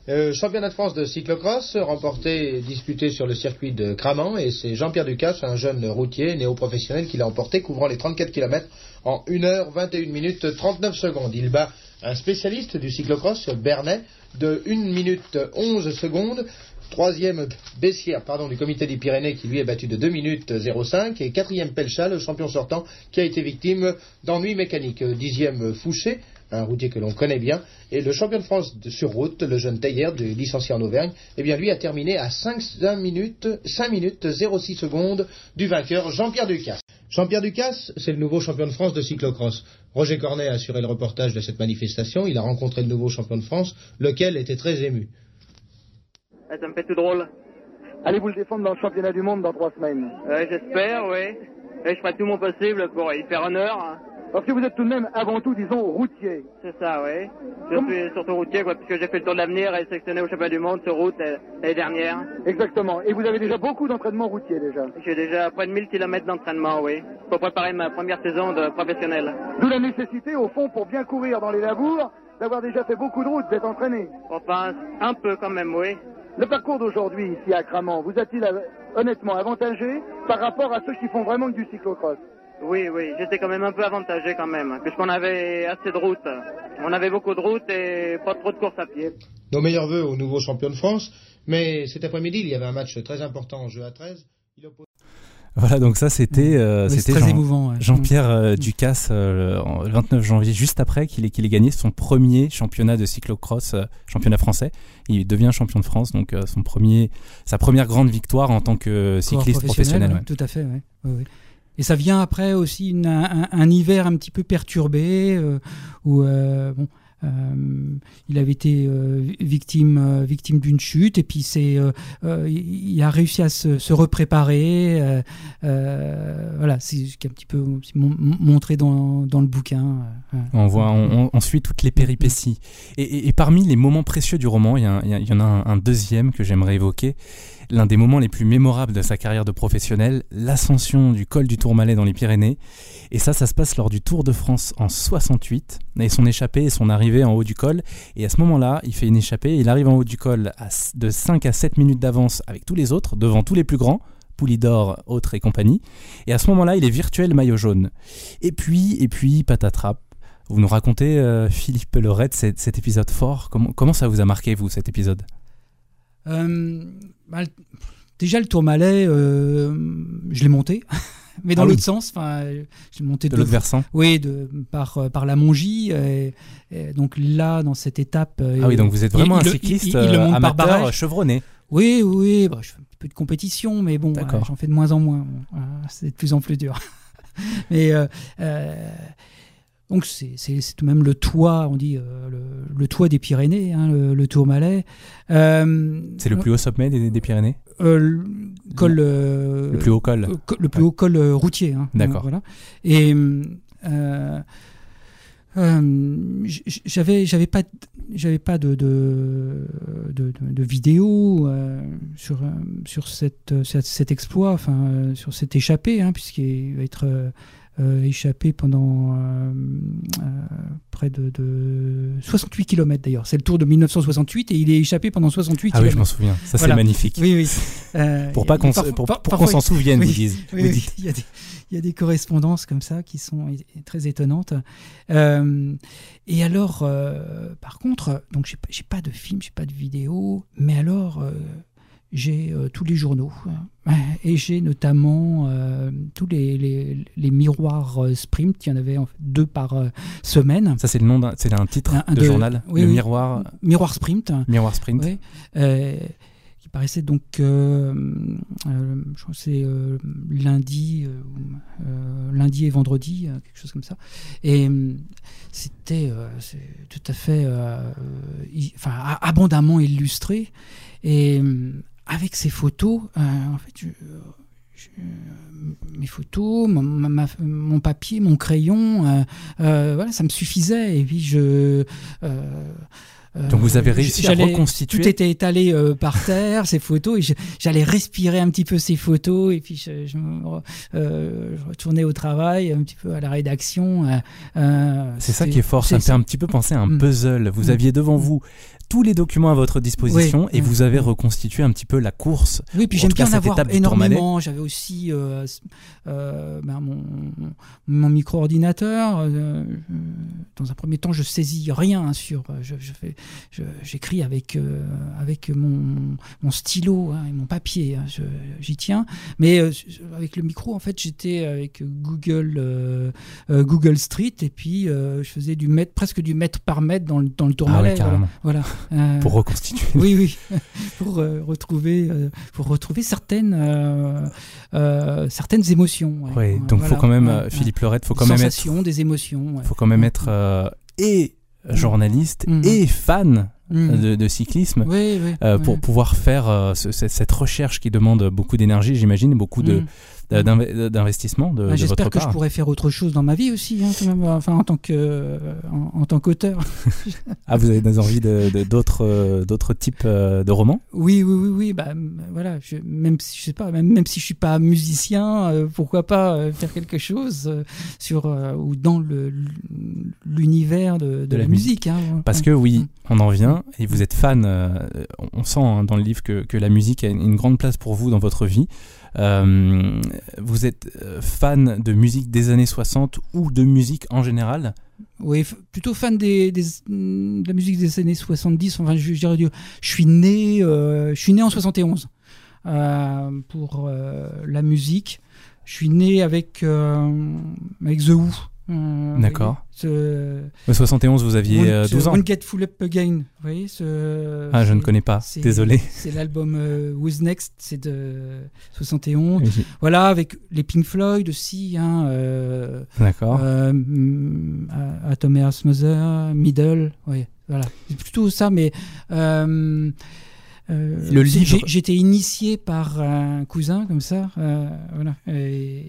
Euh, championnat de France de cyclocross, remporté et disputé sur le circuit de Cramant, et c'est Jean-Pierre Ducasse, un jeune routier néo-professionnel, qui l'a emporté, couvrant les 34 km en 1 h 21 minutes 39 secondes. Il bat un spécialiste du cyclocross, Bernet, de 1 minute 11 secondes, Troisième Bessière pardon, du comité des Pyrénées qui lui est battu de 2 minutes 05. Et quatrième Pelcha, le champion sortant, qui a été victime d'ennuis mécaniques. Dixième Fouché, un routier que l'on connaît bien. Et le champion de France sur route, le jeune Taillère, du licencié en Auvergne, eh bien lui a terminé à 5, minutes, 5 minutes 06 secondes du vainqueur Jean-Pierre Ducasse. Jean-Pierre Ducasse, c'est le nouveau champion de France de cyclocross. Roger Cornet a assuré le reportage de cette manifestation. Il a rencontré le nouveau champion de France, lequel était très ému. Ah, ça me fait tout drôle. Allez-vous le défendre dans le championnat du monde dans trois semaines J'espère, oui. je ferai tout mon possible pour y faire honneur. Parce que vous êtes tout de même avant tout, disons, routier. C'est ça, oui. Je suis surtout routier, quoi, puisque j'ai fait le tour de l'avenir et sélectionné au championnat du monde sur route euh, l'année dernière. Exactement. Et vous avez déjà beaucoup d'entraînement routier déjà J'ai déjà près de 1000 km d'entraînement, oui, pour préparer ma première saison de professionnel. D'où la nécessité, au fond, pour bien courir dans les labours, d'avoir déjà fait beaucoup de routes, d'être entraîné. Enfin, un peu quand même, oui. Le parcours d'aujourd'hui ici à Cramant vous a-t-il honnêtement avantagé par rapport à ceux qui font vraiment du cyclocross? Oui, oui, j'étais quand même un peu avantagé quand même, puisqu'on avait assez de routes. On avait beaucoup de routes et pas trop de courses à pied. Nos meilleurs voeux au nouveau champion de France, mais cet après-midi, il y avait un match très important en jeu à 13. Voilà, donc ça c'était euh, Jean-Pierre euh, Ducasse euh, le 29 janvier, juste après qu'il ait, gagné son premier championnat de cyclocross, championnat français. Il devient champion de France, donc son premier, sa première grande victoire en tant que cycliste professionnel. Tout à fait, oui. Et ça vient après aussi un, un, hiver un petit peu perturbé où bon, euh, il avait été euh, victime, euh, victime d'une chute et puis c'est, il a réussi à se, se repréparer. voilà, c'est ce qui est un petit peu montré dans, dans le bouquin. On voit, on, suit toutes les péripéties. Et, parmi les moments précieux du roman, il y, en a un deuxième que j'aimerais évoquer l'un des moments les plus mémorables de sa carrière de professionnel, l'ascension du col du Tourmalet dans les Pyrénées. Et ça, ça se passe lors du Tour de France en 68, et son échappée et son arrivée en haut du col. Et à ce moment-là, il fait une échappée, il arrive en haut du col de 5 à 7 minutes d'avance avec tous les autres, devant tous les plus grands. Poulidor, autres et compagnie. Et à ce moment-là, il est virtuel maillot jaune. Et puis, et puis, patatrap. Vous nous racontez, euh, Philippe Lorette, cet, épisode fort. Comment, ça vous a marqué, vous, cet épisode? Bah, le- déjà, le Tourmalet, euh, je l'ai monté, mais dans Ah oui. l'autre sens. Enfin, je l'ai monté De l'autre versant Oui, de, par, euh, par la Mongie. Et, et donc là, dans cette étape. euh, Ah oui, donc vous êtes vraiment il un cycliste il- il euh, amateur chevronné. Oui, oui, bah, je fais un petit peu de compétition, mais bon, euh, j'en fais de moins en moins. Euh, c'est de plus en plus dur. mais euh, euh, donc c'est tout de même le toit, on dit euh, le, le toit des Pyrénées, hein, le, le Tourmalet. Euh, C'est le plus haut sommet des, des Pyrénées euh, col. euh, Le plus haut col co- le plus haut col routier. hein. D'accord. Voilà. Et j'avais j'avais pas de- j'avais pas de de, de, vidéo sur sur cette, euh, cet, exploit, enfin sur cette échappée, hein, puisqu'il va être échappé pendant euh, euh, près de, de 68 km d'ailleurs. C'est le tour de 1968 et il est échappé pendant 68 Ah oui, km. je m'en souviens. Ça, Voilà. c'est magnifique. Oui, oui. Euh, Pour pas qu'on pour, par- pour parfois- s'en souvienne, oui, vous, disent, oui, vous oui, dites. Il, y a des, il y a des correspondances comme ça qui sont très étonnantes. Euh, et alors, euh, par contre, donc j'ai pas, j'ai pas de film, j'ai pas de vidéo, mais alors euh, j'ai euh, tous les journaux hein. et j'ai notamment euh, tous les, les, les miroirs euh, Sprint. Il y en avait en fait, deux par semaine. Ça, c'est le nom d'un, c'est un titre Un- un de, de- journal. oui, le oui. miroir, Miroir Sprint. miroir sprint. Euh, qui paraissait donc je crois que c'est lundi lundi et vendredi quelque chose comme ça et c'était tout à fait enfin abondamment illustré et avec ces photos euh, en fait je- je- mes photos, mon, ma- ma- mon papier, mon crayon, euh, euh, voilà, ça me suffisait. Et puis je. euh, Donc vous avez euh, réussi à reconstituer- Tout était étalé euh, par terre, ces photos, et j'allais respirer un petit peu ces photos, et puis je, euh, retournais au travail, un petit peu à la rédaction. euh, euh, C'est ça qui est fort. Ça me fait un petit peu penser à un Mm. puzzle. Vous Mm. aviez devant vous tous les documents à votre disposition Oui, et vous avez reconstitué un petit peu la course. Oui, puis j'aime bien en avoir Tourmalet. énormément. J'avais aussi euh, euh, ben, mon, mon micro-ordinateur. euh, dans un premier temps, je saisis rien sur. Je, je fais, j'écris avec avec mon, mon stylo hein, et mon papier. hein, J'y tiens. Mais avec le micro, en fait, j'étais avec Google Google Street et puis je faisais du mètre, presque du mètre par mètre dans le dans le Tourmalet. voilà. carrément. voilà. Pour reconstituer. oui, oui, pour euh, retrouver, euh, pour retrouver certaines, euh, euh, certaines émotions. ouais. Ouais, donc faut voilà, quand même, euh. Philippe Lorette, faut Des quand même être, sensations, des émotions. faut quand même être euh, et journaliste Mm. et fan Mm. de, de cyclisme. Oui, oui, euh, oui. pour pouvoir faire euh, ce- cette, recherche qui demande beaucoup d'énergie, j'imagine, beaucoup de- Mm. Euh, d'inve- d'investissement de, Ah, de J'espère que je pourrais faire autre chose dans ma vie aussi, hein, même, enfin en tant que, euh, en, en tant qu'auteur. Ah, vous avez des envies de de- d'autres euh, d'autres types euh, de romans? Oui, oui, oui, oui. Bah, voilà. Je, même si je sais pas, même, même si je suis pas musicien, euh, pourquoi pas euh, faire quelque chose euh, sur euh, ou dans le l'univers de, de la la, musique. hein. Parce que oui, on en vient, et vous êtes fan, euh, on sent hein, dans le livre que, que la musique a une grande place pour vous dans votre vie. Euh, vous êtes euh, fan de musique des années 60 ou de musique en général? Oui, plutôt fan mm, de la musique des années 70. Enfin, je, dirais, je suis né, euh, je suis né en 71 euh, pour la musique. Je suis né avec avec The Who. Euh, D'accord. ce- En 71, vous aviez Won't- euh, 12 ans. Won't Get Full Up Again. Vous voyez ce, Ah, je ne connais pas, désolé. C'est l'album euh, Who's Next, c'est de 71. Oui. Voilà, avec les Pink Floyd aussi. Hein, euh, D'accord. euh, mm, Atomic Mother, Middle, oui, voilà. C'est plutôt ça, mais euh, euh, Le c'est- livre- J'étais initié par un cousin comme ça, euh, voilà. Et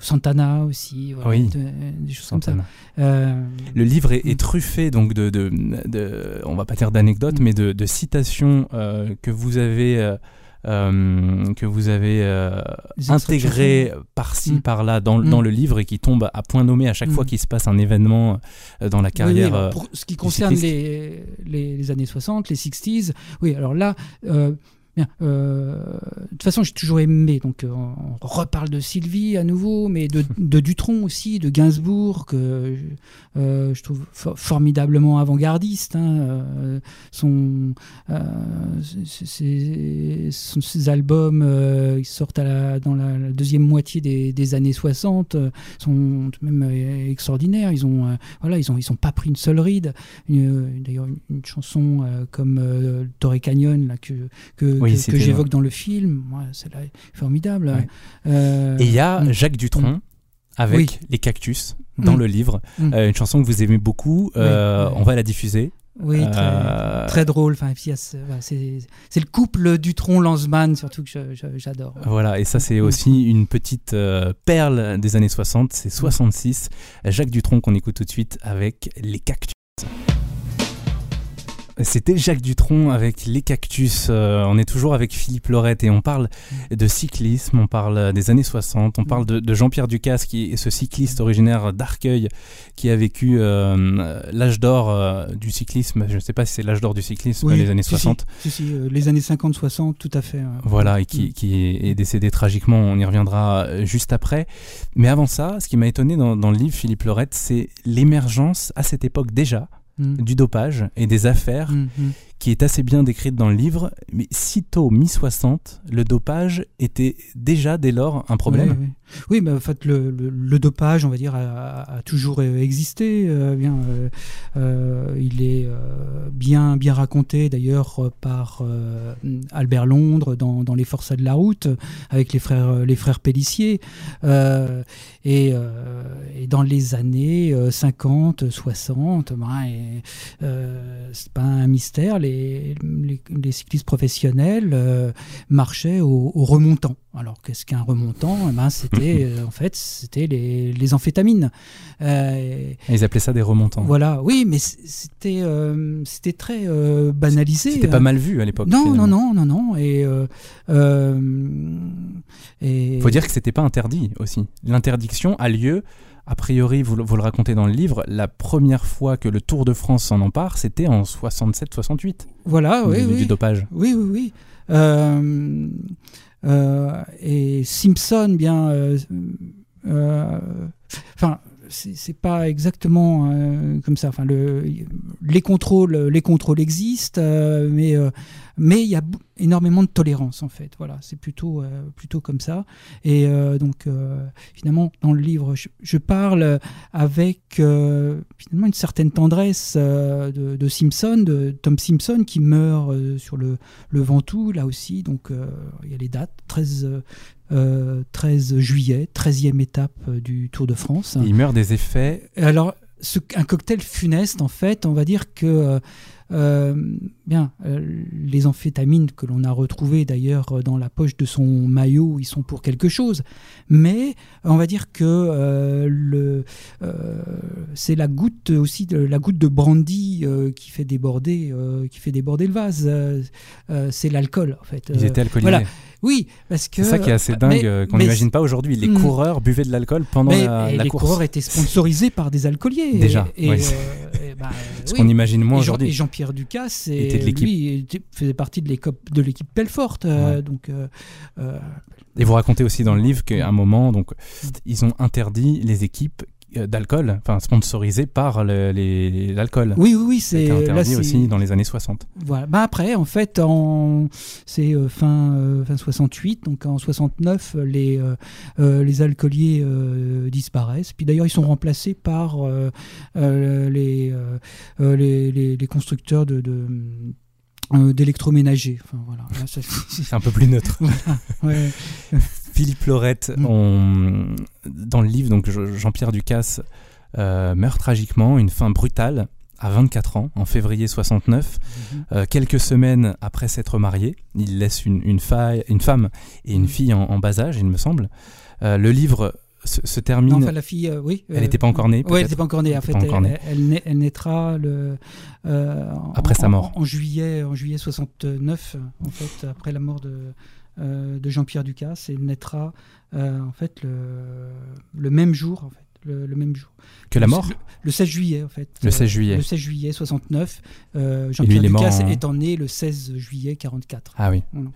Santana aussi, voilà, Oui. de- des choses Santana. comme ça. Euh, Le livre est, est truffé donc de, de, de- on va pas dire d'anecdotes, Mm. mais de, citations euh, que vous avez euh, euh, que vous avez euh, chansons. par-ci Mm. par-là dans, Mm. dans le livre et qui tombent à point nommé à chaque Mm. fois qu'il se passe un événement euh, dans la Oui, oui, carrière. euh, pour ce qui concerne les, les, les années 60, les 60s, oui, alors là, euh, Bien. Euh, de toute façon, j'ai toujours aimé. Donc, euh, on reparle de Sylvie à nouveau, mais de, de Dutronc aussi, de Gainsbourg, que euh, je trouve fo- formidablement avant-gardiste. Hein, euh, son, ses, son- ses albums qui sortent à la- dans la, la deuxième moitié des, des années 60 euh, sont tout de même extraordinaires. Ils ont, voilà, ils ont, ils ont pas pris une seule ride. D'ailleurs, une, une chanson comme Torrey Canyon là, que, que, Oui, que- que j'évoque dans le film, moi, c'est là formidable. Ouais. Euh, Et il y a mm. Jacques Dutronc avec Oui. les cactus dans Mm. le livre, Mm. Euh, une chanson que vous aimez beaucoup. euh. On va la diffuser. Oui, très, Euh, très drôle. Enfin, c'est le couple Dutron-Lanzmann, surtout que j'adore. Voilà, et ça c'est Mm. aussi une petite euh, perle des années 60, c'est 66. Jacques Dutronc qu'on écoute tout de suite avec les cactus. C'était Jacques Dutronc avec les cactus. Euh, on est toujours avec Philippe Lorette et on parle de cyclisme, on parle des années 60, on parle de, de Jean-Pierre Ducasse qui est ce cycliste originaire d'Arcueil qui a vécu euh, l'âge d'or euh, du cyclisme. Je ne sais pas si c'est l'âge d'or du cyclisme, Oui, les années si, 60. Si, si, les années 50-60, tout à fait. Voilà, et qui, qui est décédé tragiquement, on y reviendra juste après. Mais avant ça, ce qui m'a étonné dans, dans le livre Philippe Lorette, c'est l'émergence à cette époque déjà Du dopage et des affaires Mm, mm. Qui est assez bien décrite dans le livre. Mais sitôt mi-60, le dopage était déjà dès lors un problème. Oui, mais en fait, le, le- dopage, on va dire, a, toujours existé. euh, euh, euh, il est bien, bien raconté d'ailleurs par Albert Londres dans, dans Les Forçats de la route, avec les frères, les frères Pellissier. Et, dans les années euh, 50, 60, ben, c'est pas un mystère, les, les, les cyclistes professionnels euh, marchaient au, au remontant. Alors qu'est-ce qu'un remontant? Eh ben, C'était euh, en fait c'était les, les amphétamines. Euh, Ils appelaient ça des remontants. voilà, oui, mais c'était euh, c'était très banalisé. C'était pas mal vu à l'époque. Non, non, non, non, non. Et, et faut dire que c'était pas interdit aussi. L'interdiction a lieu, a priori, vous, le- vous le racontez dans le livre, la première fois que le Tour de France s'en empare, c'était en 67-68, voilà, oui, du, oui. du dopage. Oui, oui, oui. Euh, euh, et Simpson, bien. euh, Enfin. C'est pas exactement euh, comme ça. Enfin, le, les contrôles, les contrôles existent, euh, mais euh, mais il y a énormément de tolérance en fait. Voilà, c'est plutôt plutôt comme ça. Et donc finalement dans le livre, je, parle avec finalement une certaine tendresse de, de Simpson, de Tom Simpson qui meurt sur le le Ventoux là aussi. Donc il y a les dates 13 euh, euh, 13 juillet, 13e étape euh, du Tour de France. Il meurt des effets. Et Alors, ce- un cocktail funeste, en fait, on va dire que euh, bien, euh, les amphétamines que l'on a retrouvées d'ailleurs euh, dans la poche de son maillot, ils sont pour quelque chose. Mais on va dire que euh, le, euh, c'est la goutte aussi, de, la goutte de brandy euh, qui fait déborder, euh, qui fait déborder le vase. Euh, euh, c'est l'alcool, en fait. Ils Euh, étaient alcoolisés. voilà. Oui, parce que C'est ça qui est assez dingue, mais- euh, qu'on n'imagine pas aujourd'hui. Les Hmm. coureurs buvaient de l'alcool pendant mais la, les course. coureurs étaient sponsorisés par des alcooliers. Déjà, Et, oui. euh, et bah, Ce oui. qu'on imagine moins Jean- aujourd'hui. Et Jean-Pierre Était de l'équipe. lui, faisait partie de l'équipe Pelfort. euh, Ouais. Donc, euh, euh, Et vous racontez aussi dans le livre qu'à un moment, donc, ils ont interdit les équipes d'alcool, enfin sponsorisées par le- l'alcool. oui, oui, oui, c'est là, interdit aussi dans les années 60. Voilà. Bah après, en fait, en c'est euh, fin euh, fin 68, donc en 69, euh, les euh, euh, les alcooliers euh, disparaissent. Puis d'ailleurs, ils sont remplacés par euh, euh, les, euh, euh, les, les les constructeurs de, de euh, d'électroménager. Enfin voilà. C'est un peu plus neutre. ouais. Philippe Lorette, Mm. on- dans le livre, donc Je- Jean-Pierre Ducasse euh, meurt tragiquement, une fin brutale, à 24 ans, en février 69. Mhm. Euh, quelques semaines après s'être marié, il laisse une, une, faille- une femme et une fille en, en bas âge, il me semble. Euh, le livre se, se termine. Non, enfin, la fille, euh, oui. Elle n'était pas encore née, Oui, elle n'était pas encore née. En fait, elle, née. elle naît- elle naîtra le, euh, en- Après sa mort. En, en juillet, en juillet 69, en fait, après la mort de, de Jean-Pierre Ducasse, et naîtra euh, en fait le, le même jour, en fait. le, le même jour. Que la mort le, le 16 juillet, en fait. Le 16 juillet. Le 16 juillet 69. Euh, Jean-Pierre mort Ducasse en- étant né le 16 juillet 44. Ah oui. Voilà.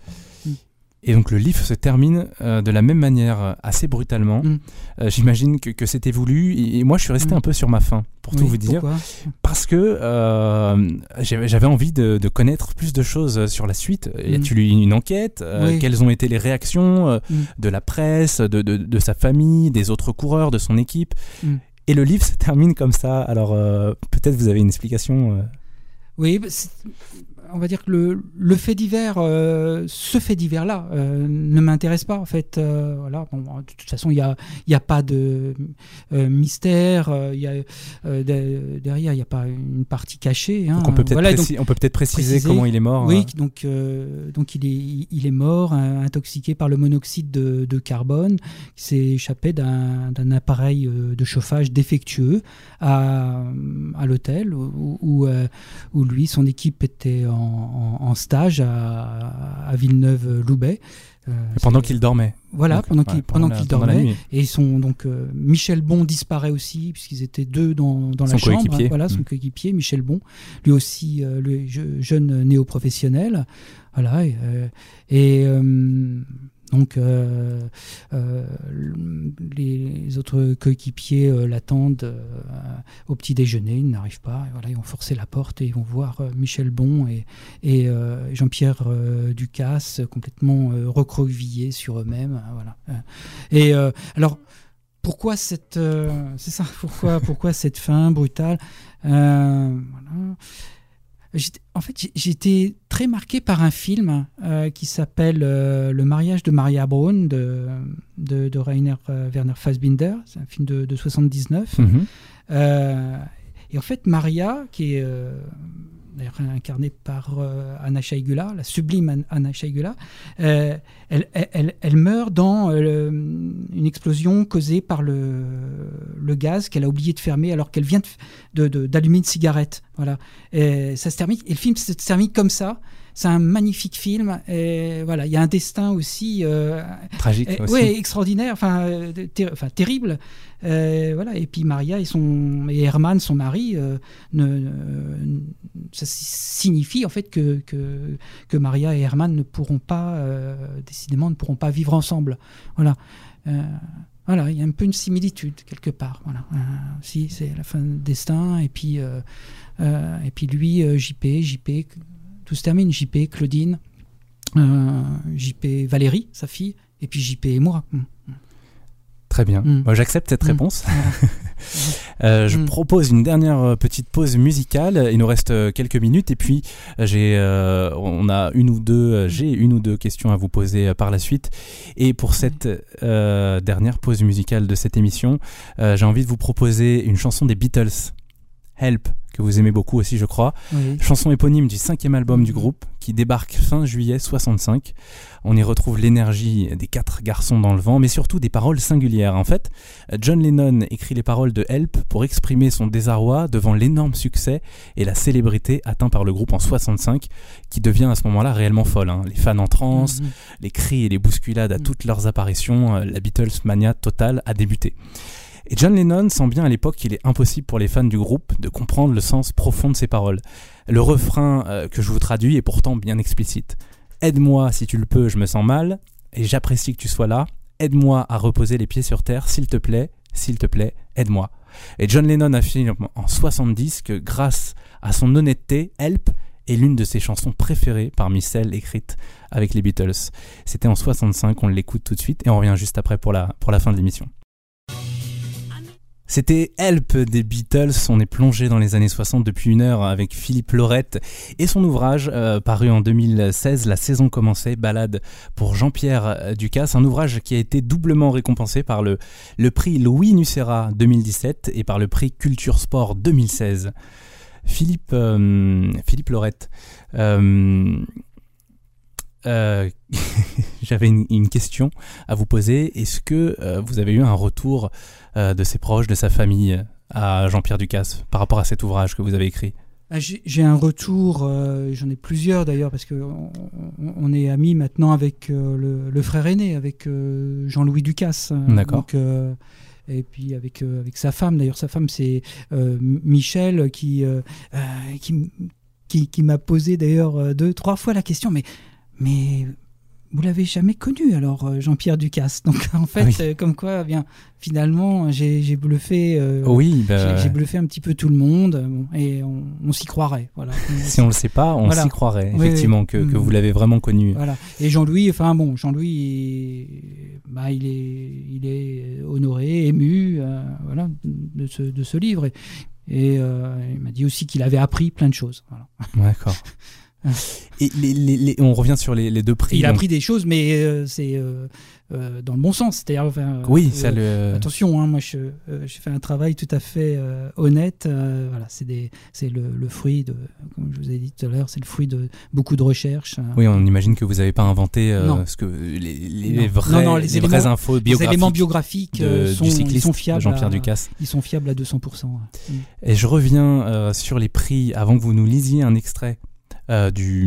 Et donc le livre se termine euh, de la même manière, euh, assez brutalement. Mm. Euh, J'imagine que, que c'était voulu. Et, et moi, je suis resté Mm. un peu sur ma faim, pour tout vous dire. Parce que euh, j'avais envie de, de connaître plus de choses sur la suite. Y a-t-il eu une enquête? Oui. Quelles ont été les réactions Mm. de la presse, de, de- de sa famille, des autres coureurs, de son équipe? Mm. Et le livre se termine comme ça. Alors peut-être vous avez une explication. Oui, bah, on va dire que le, le fait divers, euh, ce fait divers-là, euh, ne m'intéresse pas en fait. euh, voilà, bon, de toute façon, il n'y a, y a pas de mystère. il y a, de- derrière, il n'y a pas une partie cachée. hein. Donc on peut peut-être Voilà, préci- peut peut-être préciser, préciser. comment il est mort. Oui, donc, donc il, est, il est mort, intoxiqué par le monoxyde de, de carbone, qui s'est échappé d'un appareil de chauffage défectueux à, à l'hôtel où, où, où lui, son équipe était en, en- en stage à, à Villeneuve-Loubet. Euh, pendant qu'il dormait. Voilà, Donc, pendant ouais, qu'il pendant qu'il dormait. Et ils sont donc euh, Michel Bon disparaît aussi puisqu'ils étaient deux dans, dans la Son chambre. coéquipier. Voilà, son Mm. coéquipier Michel Bon, lui aussi euh, le je- jeune néo-professionnel. Voilà et, et, donc euh, euh, les autres coéquipiers euh, l'attendent au petit déjeuner. Il n'arrive pas. Ils vont forcer la porte et ils vont voir Michel Bon et, Jean-Pierre Ducasse complètement recroquevillés sur eux-mêmes. hein, voilà. Et alors, pourquoi cette, c'est ça, pourquoi, pourquoi cette fin brutale? J'étais- En fait, été très marqué par un film euh, qui s'appelle euh, Le mariage de Maria Braun de, de, de Rainer euh, Werner Fassbinder. C'est un film de, de 79. Mhm. Euh, et en fait, Maria, qui est euh, incarnée par euh, Anna Shaigula, la sublime An- Anna Shaigula, euh, elle, elle- elle- meurt dans une explosion causée par le, gaz qu'elle a oublié de fermer alors qu'elle vient de- de- d'allumer une cigarette. Voilà. Ça se termine. Et le film se termine comme ça. C'est un magnifique film. Et voilà, il y a un destin aussi. euh, Tragique aussi. ouais, extraordinaire, enfin, euh, ter- terrible. Euh, voilà. Et puis Maria et son et Herman, son mari, ne, ne- ça signifie en fait que, que que Maria et Herman ne pourront pas, décidément, ne pourront pas vivre ensemble. Voilà. Voilà, il y a un peu une similitude quelque part. Voilà. Euh, si c'est la fin du destin, et puis euh, euh, et puis lui, JP, JP, tout se termine. JP, Claudine, euh, JP, Valérie, sa fille, et puis JP et moi. Mm. Très bien. Mm. Moi, j'accepte cette Mm. réponse. Euh, je propose une dernière euh, petite pause musicale. Il nous reste quelques minutes et puis j'ai, euh, on a une ou deux, j'ai une ou deux questions à vous poser par la suite. Et pour cette euh, dernière pause musicale de cette émission, j'ai envie de vous proposer une chanson des Beatles, Help, que vous aimez beaucoup aussi, je crois. Oui. Chanson éponyme du cinquième album du groupe qui débarque fin juillet 65. On y retrouve l'énergie des quatre garçons dans le vent, mais surtout des paroles singulières. En fait, John Lennon écrit les paroles de Help pour exprimer son désarroi devant l'énorme succès et la célébrité atteint par le groupe en 65, qui devient à ce moment-là réellement folle. hein. Les fans en transe, Mhm. les cris et les bousculades à Mm. toutes leurs apparitions, euh, la Beatles mania totale a débuté. Et John Lennon sent bien à l'époque qu'il est impossible pour les fans du groupe de comprendre le sens profond de ses paroles. Le refrain euh, que je vous traduis est pourtant bien explicite. Aide-moi si tu le peux, je me sens mal, et j'apprécie que tu sois là. Aide-moi à reposer les pieds sur terre, s'il te plaît, s'il te plaît, aide-moi. Et John Lennon affirme en 70 que grâce à son honnêteté, Help est l'une de ses chansons préférées parmi celles écrites avec les Beatles. C'était en 65, on l'écoute tout de suite et on revient juste après pour la, pour la fin de l'émission. C'était Help des Beatles. On est plongé dans les années 60 depuis une heure avec Philippe Laurette et son ouvrage euh, paru en 2016, La saison commençait, balade pour Jean-Pierre euh, Ducasse. Un ouvrage qui a été doublement récompensé par le, prix Louis Nucera 2017 et par le prix Culture Sport 2016. Philippe, euh, Philippe Laurette, j'avais une, question à vous poser. Est-ce que vous avez eu un retour euh, de ses proches, de sa famille à Jean-Pierre Ducasse par rapport à cet ouvrage que vous avez écrit Ah, J'ai un retour, euh, j'en ai plusieurs d'ailleurs, parce qu'on on, est amis maintenant avec euh, le, le frère aîné, avec Jean-Louis Ducasse. D'accord. Donc, euh, et puis avec, avec sa femme. D'ailleurs, sa femme, c'est Michel qui, qui, qui, qui m'a posé d'ailleurs deux, trois fois la question, mais, mais vous l'avez jamais connu alors euh, Jean-Pierre Ducasse. Donc en fait, euh, comme quoi, eh bien finalement, j'ai bluffé. Euh, oui, bah, j'ai bluffé un petit peu tout le monde et on, s'y croirait. Voilà. si on le sait pas, on s'y croirait effectivement que, que, vous l'avez vraiment connu. Voilà. Et Jean-Louis, enfin bon, Jean-Louis, bah, il est, il est honoré, ému, voilà, de ce, de ce livre. Et, il m'a dit aussi qu'il avait appris plein de choses. Voilà. D'accord. Et les, on revient sur les, deux prix. Il a appris des choses, mais euh, c'est euh, euh, dans le bon sens. C'est-à-dire, enfin, oui, ça le... attention, hein, moi, je, fait un travail tout à fait honnête. voilà, c'est le, fruit de, comme je vous ai dit tout à l'heure, c'est le fruit de beaucoup de recherches. Oui, on imagine que vous n'avez pas inventé ce que les, vrais, non, les, vraies infos biographiques. Les éléments biographiques sont, du cycliste, sont fiables. Jean-Pierre Ducasse. Ils sont fiables à 200%. Et je reviens sur les prix avant que vous nous lisiez un extrait euh, du,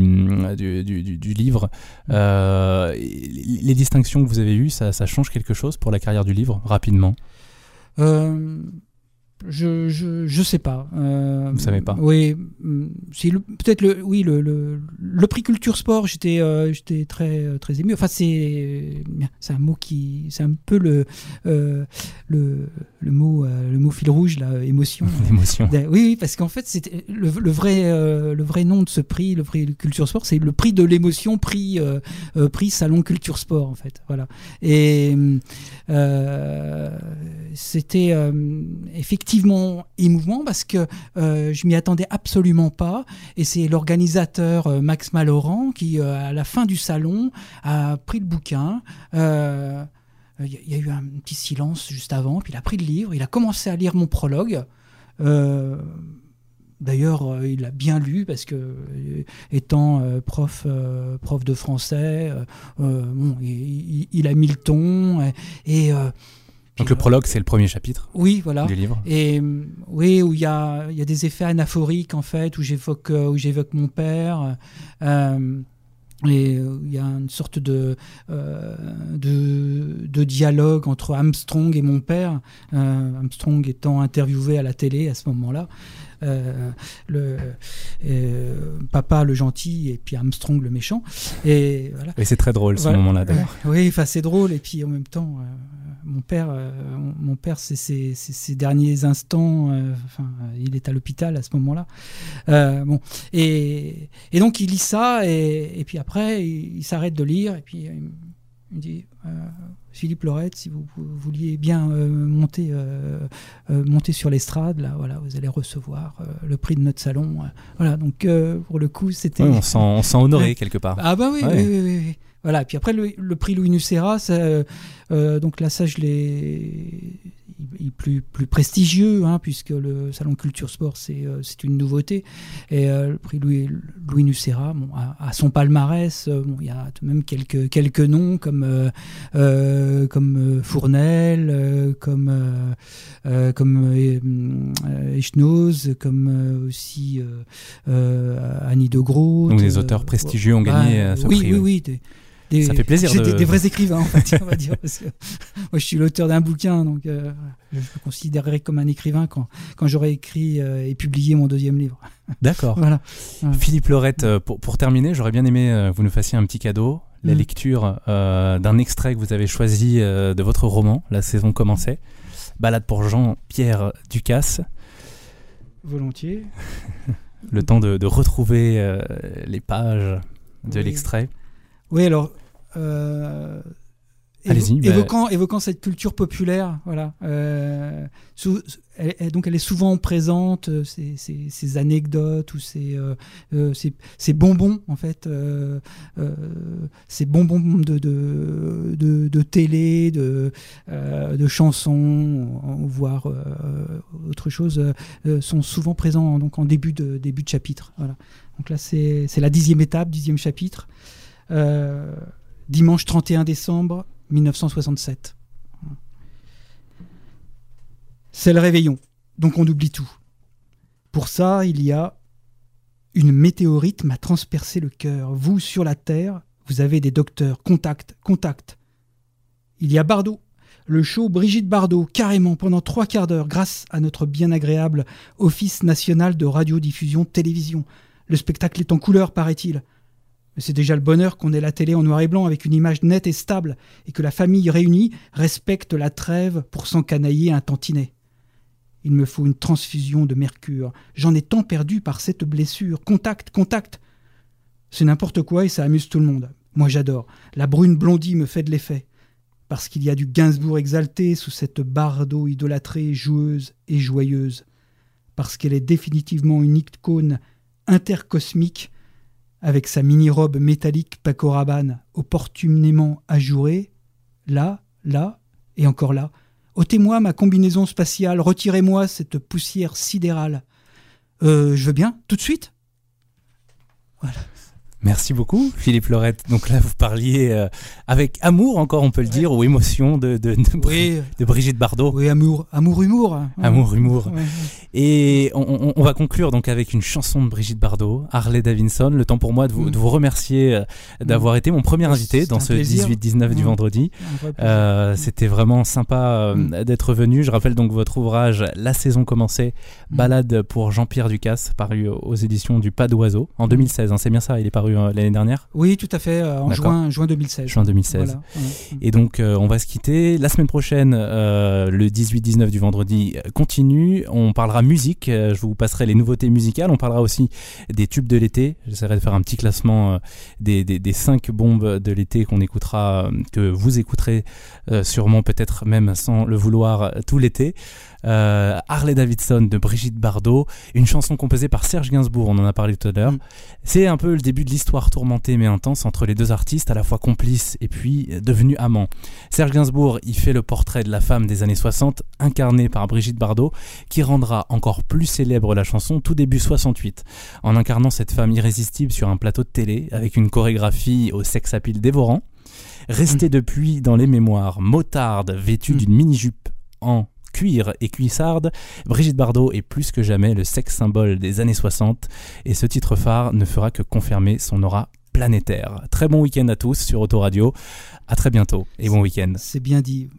du, du, livre. Euh, les distinctions que vous avez eues, ça, ça, change quelque chose pour la carrière du livre, rapidement? Euh, je, je, je sais pas. Euh, Vous savez pas. Oui, mm, c'est peut-être le oui le, le, le, prix culture sport. J'étais euh, j'étais très euh, très ému. Enfin c'est c'est un mot qui c'est un peu le euh, le, le mot le mot fil rouge là émotion. Émotion. Oui oui parce qu'en fait c'était le, le, vrai le vrai nom de ce prix le prix culture sport c'est le prix de l'émotion prix prix salon culture sport en fait voilà et c'était effectivement effectivement émouvant parce que euh, je m'y attendais absolument pas. Et c'est l'organisateur euh, Max Malorand qui, euh, à la fin du salon, a pris le bouquin. Il y, a eu un petit silence juste avant, puis il a pris le livre, il a commencé à lire mon prologue. D'ailleurs, il a bien lu parce que, étant prof, prof de français, il, a mis le ton et, donc le prologue, c'est le premier chapitre oui, voilà. du livre. Et oui, où il y a, y a, des effets anaphoriques, en fait, où j'évoque, euh, où j'évoque mon père. Euh, et il y a une sorte de, euh, de, de, dialogue entre Armstrong et mon père, Armstrong étant interviewé à la télé à ce moment-là. Euh, le euh, papa le gentil et puis Armstrong le méchant. Et voilà. Et c'est très drôle ce moment-là d'ailleurs. oui, enfin c'est drôle et puis en même temps, euh, mon père, mon père, c'est ses, derniers instants. enfin, il est à l'hôpital à ce moment-là. bon, et, et, donc il lit ça et, et puis après il, s'arrête de lire et puis il me dit Philippe Lorette, si vous, vouliez bien euh, monter, euh, euh, monter sur l'estrade, là, voilà, vous allez recevoir le prix de notre salon. voilà, donc pour le coup, c'était. on s'en honoré quelque part. Ah bah oui, oui, oui, oui, Voilà, puis après le, prix Louis Nucera, donc là, ça, je l'ai plus, plus prestigieux, hein, puisque le Salon Culture Sport, c'est euh, une nouveauté. Et euh, le prix Louis, Louis Nucera, bon, à, son palmarès, euh, bon, il y a tout de même quelques, quelques noms comme, comme Fournel, comme, comme Echnoz, comme aussi Annie de Gros. Donc des auteurs prestigieux ont gagné bah, ce oui, prix. Oui, oui, oui ça fait plaisir. De... Des, vrais écrivains, en fait, on va dire. Parce que moi, je suis l'auteur d'un bouquin, donc euh, je me considérerai comme un écrivain quand, quand j'aurai écrit euh, et publié mon deuxième livre. D'accord. voilà. Philippe Lorette, euh, pour, pour terminer, j'aurais bien aimé que vous nous fassiez un petit cadeau, la mm. lecture d'un extrait que vous avez choisi de votre roman, La saison commençait. Balade pour Jean-Pierre Ducasse. Volontiers. Le temps de, de retrouver les pages de l'extrait. Oui, alors. Euh, bah- évoquant, évoquant cette culture populaire, voilà. Euh, donc elle est souvent présente, euh, ces, ces, anecdotes ou ces, ces, bonbons, en fait, ces bonbons de, de, de, télé, de, de chansons, voire autre chose, sont souvent présents donc, en début de, début de chapitre. Voilà. Donc là, c'est la dixième étape, dixième chapitre. Dimanche 31 décembre 1967. C'est le réveillon, donc on oublie tout. Pour ça, il y a une météorite m'a transpercé le cœur. Vous, sur la Terre, vous avez des docteurs. Contact, contact. Il y a Bardot. le show Brigitte Bardot, carrément pendant trois quarts d'heure, grâce à notre bien agréable Office national de radiodiffusion télévision. Le spectacle est en couleur, paraît-il. C'est déjà le bonheur qu'on ait la télé en noir et blanc avec une image nette et stable, et que la famille réunie respecte la trêve pour s'encanailler un tantinet. Il me faut une transfusion de mercure. J'en ai tant perdu par cette blessure. Contact, contact. C'est n'importe quoi et ça amuse tout le monde. Moi j'adore. La brune blondie me fait de l'effet. Parce qu'il y a du Gainsbourg exalté sous cette barre d'eau idolâtrée, joueuse et joyeuse. Parce qu'elle est définitivement une icône intercosmique, avec sa mini-robe métallique Paco Rabanne opportunément ajourée, là, là et encore là. ôtez-moi ma combinaison spatiale, retirez-moi cette poussière sidérale. Euh, je veux bien, tout de suite? Voilà. Merci beaucoup, Philippe Lorette. Donc là, vous parliez euh, avec amour, encore on peut le dire, ou émotion de, de, de, Oui. de Brigitte Bardot. Oui, amour, amour, humour. Amour, humour. Ouais. Et on, on- on va conclure donc avec une chanson de Brigitte Bardot, Harley Davidson. Le temps pour moi de vous, Mm. de vous remercier euh, d'avoir été mon premier invité dans ce plaisir. 18-19 du Mm. vendredi. Euh, C'était vraiment sympa Mm. d'être venu. Je rappelle donc votre ouvrage La saison commençait, Mm. balade pour Jean-Pierre Ducasse, paru aux éditions du Pas d'Oiseau en 2016. hein. C'est bien ça, il est paru euh, l'année dernière, Oui, tout à fait, euh, en juin, juin 2016. juin 2016. Voilà, voilà. Et donc, euh, on va se quitter. La semaine prochaine, le 18-19 du vendredi, continue. On parlera musique. je vous passerai les nouveautés musicales. On parlera aussi des tubes de l'été. J'essaierai de faire un petit classement des, des, des cinq bombes de l'été qu'on écoutera, que vous écouterez sûrement, peut-être même sans le vouloir, tout l'été. Euh, Harley Davidson de Brigitte Bardot, une chanson composée par Serge Gainsbourg, on en a parlé tout à l'heure. Mm. C'est un peu le début de l'histoire tourmentée mais intense entre les deux artistes, à la fois complices et puis euh, devenus amants. Serge Gainsbourg y fait le portrait de la femme des années 60, incarnée par Brigitte Bardot, qui rendra encore plus célèbre la chanson tout début 68, en incarnant cette femme irrésistible sur un plateau de télé, avec une chorégraphie au sex appeal dévorant. Restée depuis dans les mémoires, motarde vêtue Mm. d'une mini-jupe en cuir et cuissarde, Brigitte Bardot est plus que jamais le sex symbole des années 60 et ce titre phare ne fera que confirmer son aura planétaire. Très bon week-end à tous sur Autoradio. À très bientôt et bon week-end. C'est bien dit.